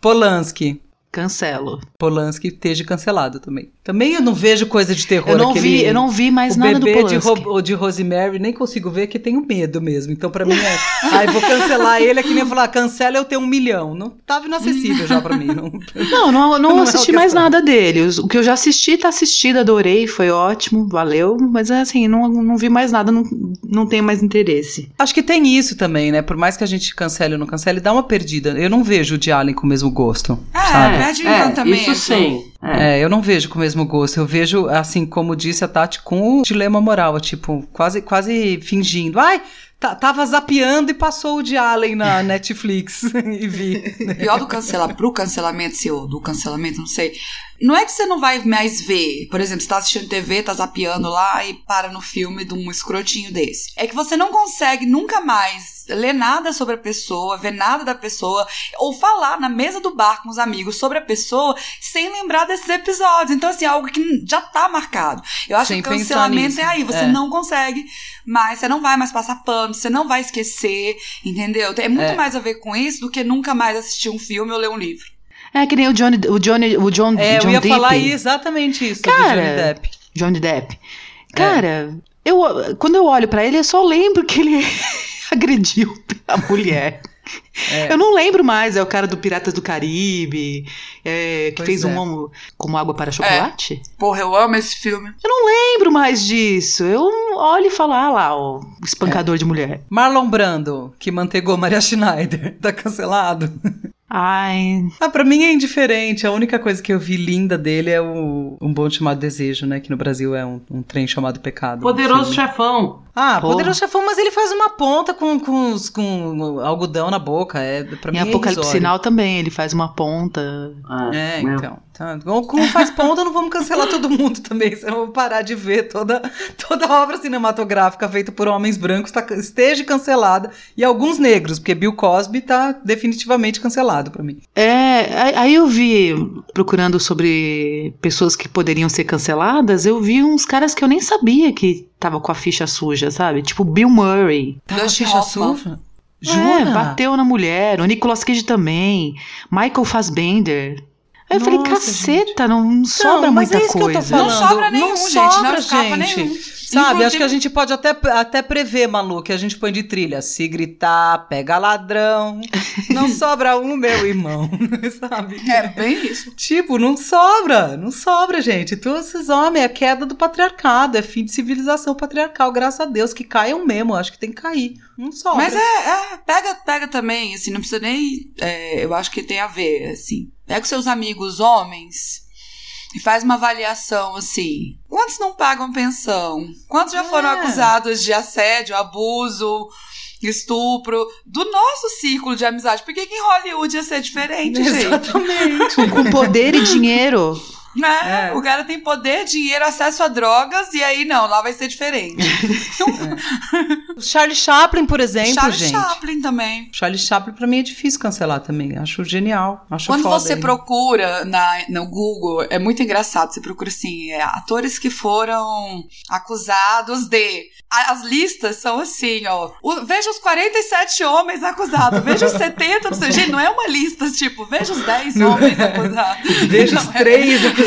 [SPEAKER 1] Polanski.
[SPEAKER 2] Cancelo.
[SPEAKER 1] Polanski esteja cancelado também. Também eu não vejo coisa de terror.
[SPEAKER 2] Eu não
[SPEAKER 1] aquele-
[SPEAKER 2] vi, eu não vi mais
[SPEAKER 1] o
[SPEAKER 2] nada do
[SPEAKER 1] bebê
[SPEAKER 2] Polanski.
[SPEAKER 1] Ro- de Rosemary, nem consigo ver que tenho medo mesmo. Então, pra mim é. *laughs* Ai, vou cancelar ele, é que nem falar, cancela eu tenho um milhão. Não tava inacessível já pra mim. Não... *laughs*
[SPEAKER 2] Não, não, não
[SPEAKER 1] Não é
[SPEAKER 2] assisti
[SPEAKER 1] uma
[SPEAKER 2] mais nada dele. O que eu já assisti, tá assistido, adorei, foi ótimo, valeu. Mas é assim, não, não vi mais nada, não, não tenho mais interesse.
[SPEAKER 1] Acho que tem isso também, né? Por mais que a gente cancele ou não cancele, dá uma perdida. Eu não vejo o de Allen com o mesmo gosto.
[SPEAKER 3] ah,
[SPEAKER 1] sabe?
[SPEAKER 3] Perde
[SPEAKER 4] é,
[SPEAKER 3] encantamento.
[SPEAKER 4] isso sim. É.
[SPEAKER 1] É, eu não vejo com o mesmo gosto. Eu vejo, assim, como disse a Tati, com o dilema moral, tipo, quase, quase fingindo. Ai, tava zapeando e passou o de Allen na *laughs* Netflix *laughs* e vi.
[SPEAKER 3] Pior do cancelar pro cancelamento, se eu do cancelamento, não sei. Não é que você não vai mais ver. Por exemplo, você tá assistindo TV, tá zapeando lá e para no filme de um escrotinho desse. É que você não consegue nunca mais ler nada sobre a pessoa, ver nada da pessoa, ou falar na mesa do bar com os amigos sobre a pessoa sem lembrar desses episódios. Então, assim, é algo que já tá marcado. Eu acho
[SPEAKER 1] Sem
[SPEAKER 3] que o cancelamento é aí. Você
[SPEAKER 1] É.
[SPEAKER 3] não consegue mais, você não vai mais passar pano, você não vai esquecer, entendeu? É muito
[SPEAKER 1] É.
[SPEAKER 3] mais a ver com isso do que nunca mais assistir um filme ou ler um livro.
[SPEAKER 2] É que nem o Johnny, o Johnny, o John,
[SPEAKER 1] É,
[SPEAKER 2] John
[SPEAKER 1] eu ia
[SPEAKER 2] Depp.
[SPEAKER 1] falar exatamente isso do
[SPEAKER 2] Cara,
[SPEAKER 1] Johnny Depp.
[SPEAKER 2] Johnny Depp. Cara, eu, quando eu olho pra ele, eu só lembro que ele agrediu a mulher.
[SPEAKER 1] É.
[SPEAKER 2] Eu não lembro mais, é o cara do Piratas do Caribe, é, que
[SPEAKER 1] Pois
[SPEAKER 2] fez
[SPEAKER 1] é.
[SPEAKER 2] um homo como água para chocolate.
[SPEAKER 3] Porra, eu amo esse filme.
[SPEAKER 2] Não lembro mais disso. Eu olho e falo, ah lá, o espancador de mulher.
[SPEAKER 1] Marlon Brando, que mantegou Maria Schneider, *laughs* tá cancelado.
[SPEAKER 2] Ai,
[SPEAKER 1] Ah, pra mim é indiferente. A única coisa que eu vi linda dele é o Um Bom Chamado Desejo, né? Que no Brasil é um, um trem chamado Pecado.
[SPEAKER 4] Poderoso
[SPEAKER 1] um
[SPEAKER 4] chefão.
[SPEAKER 1] Ah,
[SPEAKER 2] Porra.
[SPEAKER 1] Poderoso Chefão, mas ele faz uma ponta com, com, com algodão na boca. É, pra
[SPEAKER 2] em
[SPEAKER 1] mim é
[SPEAKER 2] Apocalipse
[SPEAKER 1] irrisório.
[SPEAKER 2] Sinal também, ele faz uma ponta.
[SPEAKER 4] Ah,
[SPEAKER 1] É,
[SPEAKER 4] meu.
[SPEAKER 1] então. Tá. Como faz ponta, não vamos cancelar todo mundo também. Senão eu vou parar de ver toda, toda obra cinematográfica feita por homens brancos tá, esteja cancelada. E alguns negros, porque Bill Cosby tá definitivamente cancelado pra mim.
[SPEAKER 2] É, aí- eu vi, procurando sobre pessoas que poderiam ser canceladas, eu vi uns caras que eu nem sabia que tava com a ficha suja, sabe? Tipo Bill Murray.
[SPEAKER 1] Tá com a ficha
[SPEAKER 3] Hoffman.
[SPEAKER 1] suja?
[SPEAKER 2] É,
[SPEAKER 1] Jura?
[SPEAKER 2] bateu na mulher. O Nicolas Cage também. Michael Fassbender. Aí eu falei, caceta, não sobra
[SPEAKER 1] Não, mas
[SPEAKER 2] muita
[SPEAKER 1] é isso que eu tô
[SPEAKER 2] coisa.
[SPEAKER 1] falando.
[SPEAKER 3] Não sobra nenhum,
[SPEAKER 1] não
[SPEAKER 3] gente,
[SPEAKER 1] sobra,
[SPEAKER 3] não escapa
[SPEAKER 1] gente.
[SPEAKER 3] nenhum.
[SPEAKER 1] Sabe,
[SPEAKER 3] Inclusive-
[SPEAKER 1] acho que a gente pode até, até prever, Malu, que a gente põe de trilha. Se gritar, pega ladrão. *laughs* Não sobra um, meu irmão. *laughs* Sabe?
[SPEAKER 3] É bem isso.
[SPEAKER 1] Tipo, não sobra, não sobra, gente. Todos esses homens, é a queda do patriarcado, é fim de civilização patriarcal, graças a Deus, que caiam mesmo, acho que tem que cair. Não sobra.
[SPEAKER 3] Mas é, é, pega, pega também, assim, não precisa nem. é, eu acho que tem a ver, assim. Pega os seus amigos homens e faz uma avaliação, assim. Quantos não pagam pensão? Quantos já foram
[SPEAKER 1] É.
[SPEAKER 3] acusados de assédio, abuso, estupro do nosso círculo de amizade? Por que, que em Hollywood ia ser diferente, *laughs* gente?
[SPEAKER 1] Exatamente.
[SPEAKER 2] Com poder e dinheiro. *laughs*
[SPEAKER 3] É,
[SPEAKER 1] É.
[SPEAKER 3] O cara tem poder, dinheiro, acesso a drogas, e aí não, lá vai ser diferente. *laughs*
[SPEAKER 1] Charlie Chaplin, por exemplo,
[SPEAKER 3] Charles
[SPEAKER 1] gente.
[SPEAKER 3] Chaplin também.
[SPEAKER 1] Charlie Chaplin pra mim é difícil cancelar também. Acho genial. Acho
[SPEAKER 3] Quando você procura na, no Google, é muito engraçado. Você procura assim, é, atores que foram acusados de. As listas são assim, ó. O- veja os 47 homens acusados, veja os 70. Não sei. Gente, não é uma lista, tipo, veja os 10 homens acusados.
[SPEAKER 1] Veja os
[SPEAKER 3] Não, é-
[SPEAKER 1] três episódios.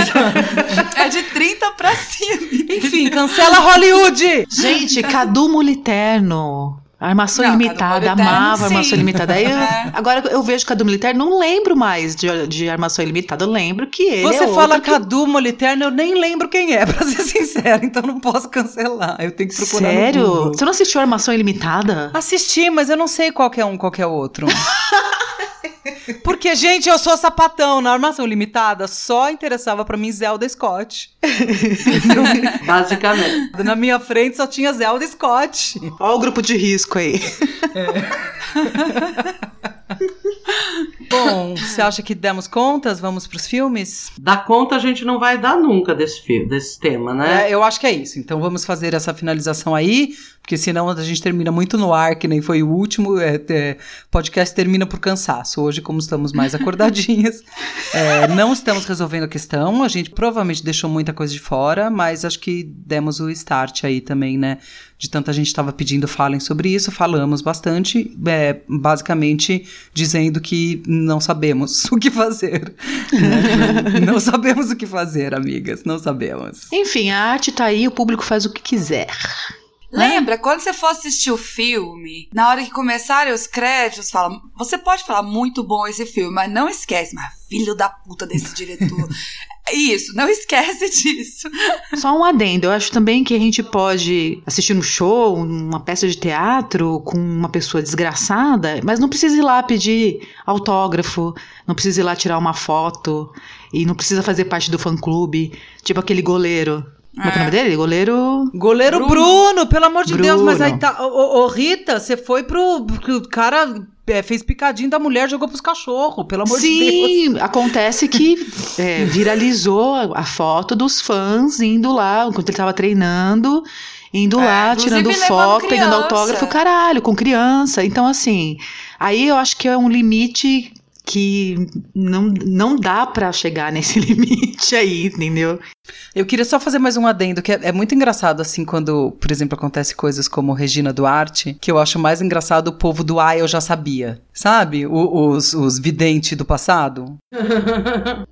[SPEAKER 3] É de 30 pra cima.
[SPEAKER 1] Enfim, cancela Hollywood!
[SPEAKER 2] Gente, Cadu Moliterno. Armação
[SPEAKER 3] Não,
[SPEAKER 2] Ilimitada, amava Armação
[SPEAKER 3] sim.
[SPEAKER 2] Ilimitada. Aí eu-
[SPEAKER 3] É.
[SPEAKER 2] Agora eu vejo Cadu Moliterno, não lembro mais de, de Armação Ilimitada. Eu lembro que ele
[SPEAKER 1] Você
[SPEAKER 2] é
[SPEAKER 1] fala
[SPEAKER 2] outro que-
[SPEAKER 1] Cadu Moliterno, eu nem lembro quem é, *laughs* pra ser sincero, então não posso cancelar. Eu tenho que procurar no
[SPEAKER 2] Sério? Você não assistiu Armação Ilimitada?
[SPEAKER 1] Assisti, mas eu não sei qual que é um, qual que é outro. *laughs* Porque, gente, eu sou sapatão. Na armação limitada, só interessava pra mim Zelda Scott. *laughs*
[SPEAKER 4] Basicamente.
[SPEAKER 1] Na minha frente só tinha Zelda Scott.
[SPEAKER 2] Olha o grupo de risco aí. *laughs*
[SPEAKER 1] Bom, você acha que demos contas? Vamos pros filmes?
[SPEAKER 4] Da conta a gente não vai dar nunca desse, desse tema, né?
[SPEAKER 1] É, eu acho que é isso. Então vamos fazer essa finalização aí, porque senão a gente termina muito no ar, que nem foi o último. É, é, podcast termina por cansaço. Hoje, como estamos mais acordadinhas, *laughs* é, não estamos resolvendo a questão. A gente provavelmente deixou muita coisa de fora, mas acho que demos o start aí também, né? De tanta gente estava pedindo falem sobre isso, falamos bastante, é, basicamente dizendo que não sabemos *laughs* o que fazer. né? *laughs* não sabemos o que fazer, amigas, não sabemos.
[SPEAKER 2] Enfim, a arte tá aí, o público faz o que quiser.
[SPEAKER 3] Lembra, quando você for assistir o filme, na hora que começarem os créditos, fala. Você pode falar muito bom esse filme, mas não esquece, mas filho da puta desse diretor. *laughs* Isso, não esquece *laughs* disso.
[SPEAKER 2] Só um adendo, eu acho também que a gente pode assistir um show, uma peça de teatro com uma pessoa desgraçada, mas não precisa ir lá pedir autógrafo, não precisa ir lá tirar uma foto e não precisa fazer parte do fã-clube, tipo aquele goleiro. Como é que é o nome dele? Goleiro...
[SPEAKER 1] Goleiro Bruno.
[SPEAKER 3] Bruno.
[SPEAKER 1] pelo amor de
[SPEAKER 2] Bruno.
[SPEAKER 1] Deus, mas aí tá. Ô, ô, Rita, você foi pro, pro cara é, fez picadinho da mulher, jogou pros cachorros, pelo amor
[SPEAKER 2] Sim,
[SPEAKER 1] de Deus.
[SPEAKER 2] acontece que *laughs* é, viralizou a, foto dos fãs indo lá, enquanto ele tava treinando, indo
[SPEAKER 3] É,
[SPEAKER 2] lá, tirando foto, pegando autógrafo, caralho, com criança. Então, assim, aí eu acho que é um limite que não, não dá pra chegar nesse *laughs* limite aí, entendeu?
[SPEAKER 1] Eu queria só fazer mais um adendo, que é, é muito engraçado, assim, quando, por exemplo, acontece coisas como Regina Duarte, que eu acho mais engraçado o povo do Ah, eu já sabia. Sabe? O- os, os videntes do passado.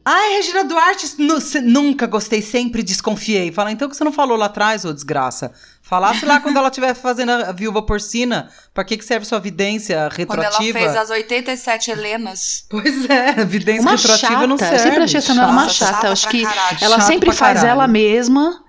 [SPEAKER 1] Ai, *laughs* Regina Duarte, nu- se- nunca gostei, sempre desconfiei. Fala, então que você não falou lá atrás, ô desgraça? Falasse lá quando ela estiver fazendo a viúva porcina. Pra que, que serve sua vidência
[SPEAKER 3] Quando ela
[SPEAKER 1] retroativa?
[SPEAKER 3] fez as 87 Helenas.
[SPEAKER 1] Pois é, vidência
[SPEAKER 2] Uma
[SPEAKER 1] retroativa
[SPEAKER 2] chata.
[SPEAKER 1] não
[SPEAKER 2] Eu
[SPEAKER 1] serve.
[SPEAKER 2] sempre achei essa Nora uma
[SPEAKER 3] Chata,
[SPEAKER 2] chata.
[SPEAKER 3] chata
[SPEAKER 2] Eu acho que
[SPEAKER 3] caralho.
[SPEAKER 2] ela
[SPEAKER 1] Chato
[SPEAKER 2] sempre faz
[SPEAKER 1] caralho.
[SPEAKER 2] ela mesma.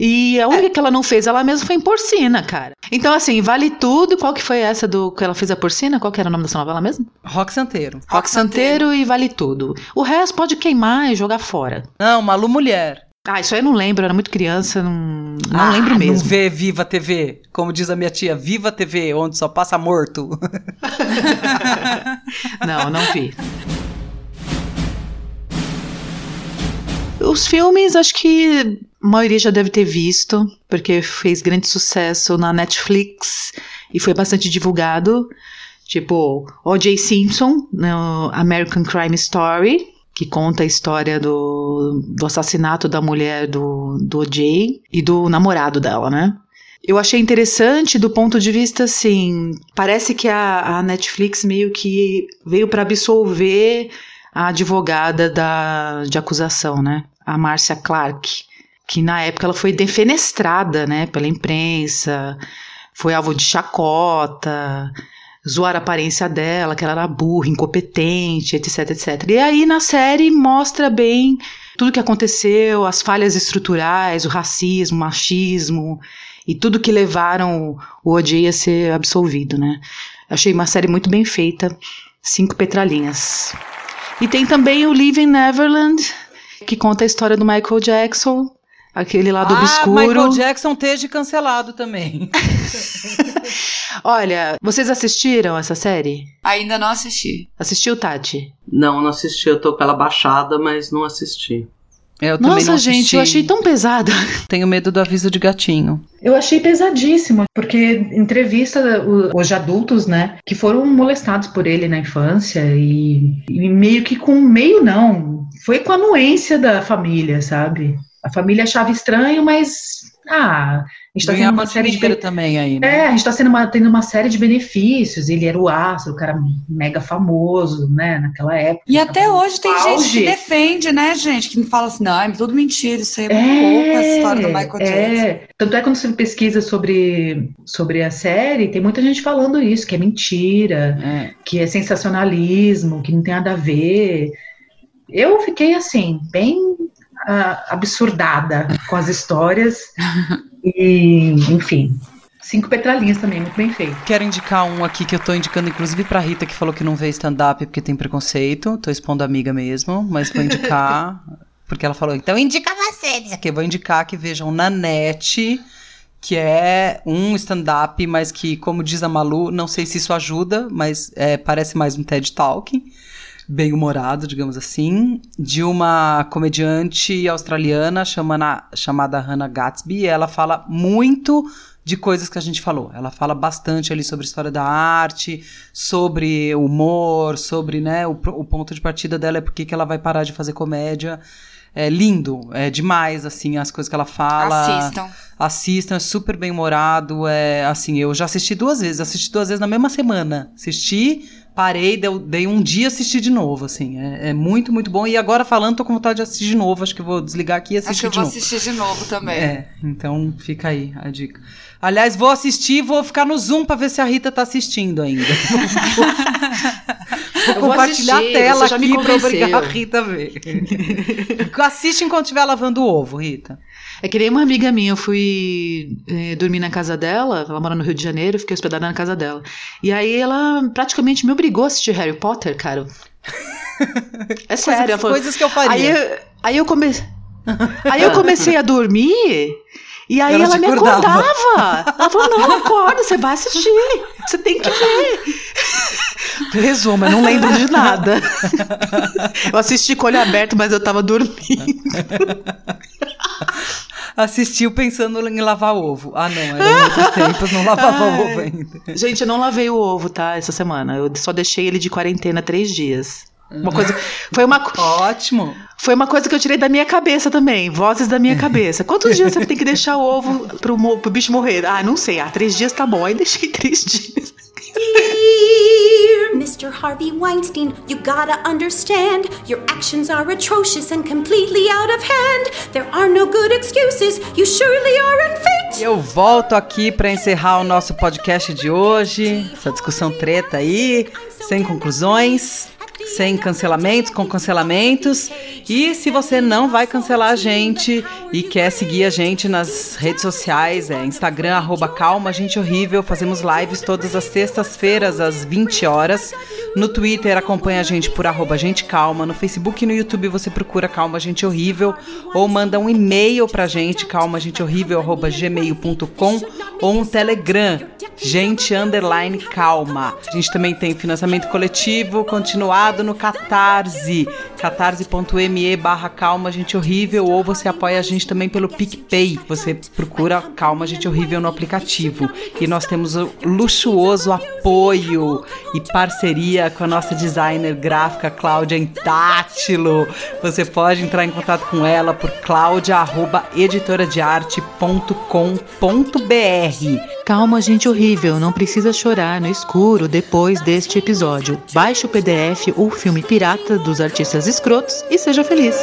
[SPEAKER 2] E a única que ela não fez ela mesma foi em Porcina, cara. Então, assim, vale tudo. Qual que foi essa do que ela fez a Porcina? Qual que era o nome dessa novela mesmo?
[SPEAKER 1] Rock Santeiro.
[SPEAKER 2] Rock Santeiro e vale tudo. O resto pode queimar e jogar fora.
[SPEAKER 1] Não, Malu Mulher.
[SPEAKER 2] Ah, isso aí eu não lembro, eu era muito criança, não, não
[SPEAKER 1] Ah,
[SPEAKER 2] lembro mesmo.
[SPEAKER 1] Não vê Viva TV. Como diz a minha tia, Viva TV, onde só passa morto. *laughs*
[SPEAKER 2] Não, não vi. Os filmes, acho que a maioria já deve ter visto, porque fez grande sucesso na Netflix e foi bastante divulgado. Tipo, O.J. Simpson, no American Crime Story, que conta a história do, do assassinato da mulher do, do O.J. e do namorado dela, né? Eu achei interessante do ponto de vista assim, parece que a, a Netflix meio que veio para absolver a advogada da, de acusação, né? A Marcia Clark, que na época ela foi defenestrada, né, pela imprensa, foi alvo de chacota, zoar a aparência dela, que ela era burra, incompetente, etc, etc. E aí na série mostra bem tudo que aconteceu, as falhas estruturais, o racismo, o machismo e tudo que levaram o O.J. a ser absolvido, né? Achei uma série muito bem feita, cinco petralinhas. E tem também o Living Neverland, que conta a história do Michael Jackson, aquele lado
[SPEAKER 1] ah,
[SPEAKER 2] obscuro.
[SPEAKER 1] Michael Jackson esteja cancelado também. *laughs*
[SPEAKER 2] Olha, vocês assistiram essa série?
[SPEAKER 3] Ainda não assisti.
[SPEAKER 2] Assistiu, Tati?
[SPEAKER 4] Não, não assisti. Eu tô com ela baixada, mas não assisti.
[SPEAKER 1] Eu
[SPEAKER 2] Nossa,
[SPEAKER 1] não
[SPEAKER 2] gente, eu achei tão pesada. *laughs*
[SPEAKER 1] Tenho medo do aviso de gatinho.
[SPEAKER 8] Eu achei pesadíssimo, porque entrevista os adultos, né, que foram molestados por ele na infância e, e meio que com meio não, foi com a anuência da família, sabe? A família achava estranho, mas ah, a gente tá tendo uma série de
[SPEAKER 1] também aí, né?
[SPEAKER 8] é, a gente tá sendo uma- tendo uma série de benefícios. Ele era o astro, o cara mega famoso, né, naquela época.
[SPEAKER 3] E até hoje tem gente
[SPEAKER 8] Auge.
[SPEAKER 3] que defende, né, gente? Que fala assim, não, é tudo mentira, isso aí é muito louco, essa história do Michael Jackson.
[SPEAKER 8] é. Tanto é quando você pesquisa sobre, sobre a série, tem muita gente falando isso, que é mentira,
[SPEAKER 1] É.
[SPEAKER 8] que é sensacionalismo, que não tem nada a ver. Eu fiquei assim, bem ah, absurdada com as histórias. *laughs* e, enfim, cinco petralinhas também, muito bem feito.
[SPEAKER 1] Quero indicar um aqui que eu tô indicando, inclusive, pra Rita, que falou que não vê stand-up porque tem preconceito. Tô expondo a amiga mesmo, mas vou indicar. *laughs* porque ela falou, então indica você. Aqui, eu vou indicar que vejam na net, que é um stand-up, mas que, como diz a Malu, não sei se isso ajuda, mas é, parece mais um TED Talking. Bem humorado, digamos assim, de uma comediante australiana chamada, chamada Hannah Gatsby. Ela fala muito de coisas que a gente falou. Ela fala bastante ali sobre história da arte, sobre humor, sobre né, o, o ponto de partida dela é porque que ela vai parar de fazer comédia. É lindo, é demais, assim, as coisas que ela fala.
[SPEAKER 3] Assistam.
[SPEAKER 1] Assistam, é super bem humorado. É assim, eu já assisti duas vezes, assisti duas vezes na mesma semana. Assisti, parei, deu- dei um dia assisti de novo, assim. É, é muito, muito bom. E agora falando, tô com vontade de assistir de novo. Acho que vou desligar aqui e
[SPEAKER 3] Acho
[SPEAKER 1] assistir
[SPEAKER 3] que eu
[SPEAKER 1] de
[SPEAKER 3] vou
[SPEAKER 1] novo.
[SPEAKER 3] assistir de novo também.
[SPEAKER 1] É, então fica aí a dica. Aliás, vou assistir e vou ficar no Zoom pra ver se a Rita tá assistindo ainda. *laughs* Vou compartilhar
[SPEAKER 2] assistir,
[SPEAKER 1] a tela aqui pra obrigar a Rita a ver. *laughs* Assiste enquanto estiver lavando o ovo, Rita.
[SPEAKER 2] É que nem uma amiga minha, eu fui eh, dormir na casa dela, ela mora no Rio de Janeiro, fiquei hospedada na casa dela. E aí ela praticamente me obrigou a assistir Harry Potter, cara. *laughs* É sério,
[SPEAKER 1] Coisas,
[SPEAKER 2] falou,
[SPEAKER 1] coisas que eu faria.
[SPEAKER 2] Aí, aí eu comecei. Aí eu comecei a dormir. E aí
[SPEAKER 1] Ela
[SPEAKER 2] ela, me
[SPEAKER 1] acordava.
[SPEAKER 2] acordava. Ela falou: não, acorda, você vai assistir. Você tem que ver. Resumo, eu não lembro de nada. eu assisti com o olho aberto, mas eu tava dormindo.
[SPEAKER 1] Assistiu pensando em lavar ovo. Ah, não, eram outros tempos, não lavava
[SPEAKER 2] Ai.
[SPEAKER 1] ovo ainda.
[SPEAKER 2] Gente, eu não lavei o ovo, tá? Essa semana. Eu só deixei ele de quarentena três dias. Uma coisa. Foi uma,
[SPEAKER 1] Ótimo.
[SPEAKER 2] foi uma coisa que eu tirei da minha cabeça também. Vozes da minha cabeça. Quantos dias você tem que deixar o ovo pro, pro bicho morrer? Ah, não sei. Ah, três dias tá bom. Aí deixei *laughs* três dias.
[SPEAKER 9] Dear Mr. Harvey Weinstein, you gotta understand your actions are atrocious and completely out of hand. There are no good excuses. You surely are unfit.
[SPEAKER 1] Eu volto aqui para encerrar o nosso podcast de hoje. Essa discussão treta aí, sem conclusões, sem cancelamentos, com cancelamentos. E se você não vai cancelar a gente e quer seguir a gente nas redes sociais, é Instagram, arroba Calma Gente Horrível. Fazemos lives todas as sextas-feiras, às 20 horas. No Twitter, acompanha a gente por arroba Gente Calma. No Facebook e no YouTube você procura Calma Gente Horrível ou manda um e-mail pra gente, calmagenteHorrível.gmail.com ou um Telegram, gente underline calma. A gente também tem financiamento coletivo no Catarse, catarse.me barra calma gente horrível ou você apoia a gente também pelo PicPay. Você procura Calma Gente Horrível no aplicativo. E nós temos o luxuoso apoio e parceria com a nossa designer gráfica Cláudia Intátilo. Você pode entrar em contato com ela por claudia@editoradearte.com.br.
[SPEAKER 2] Calma, gente horrível. Não precisa chorar no escuro depois deste episódio. Baixe o PDF ou filme pirata dos artistas escrotos e seja feliz.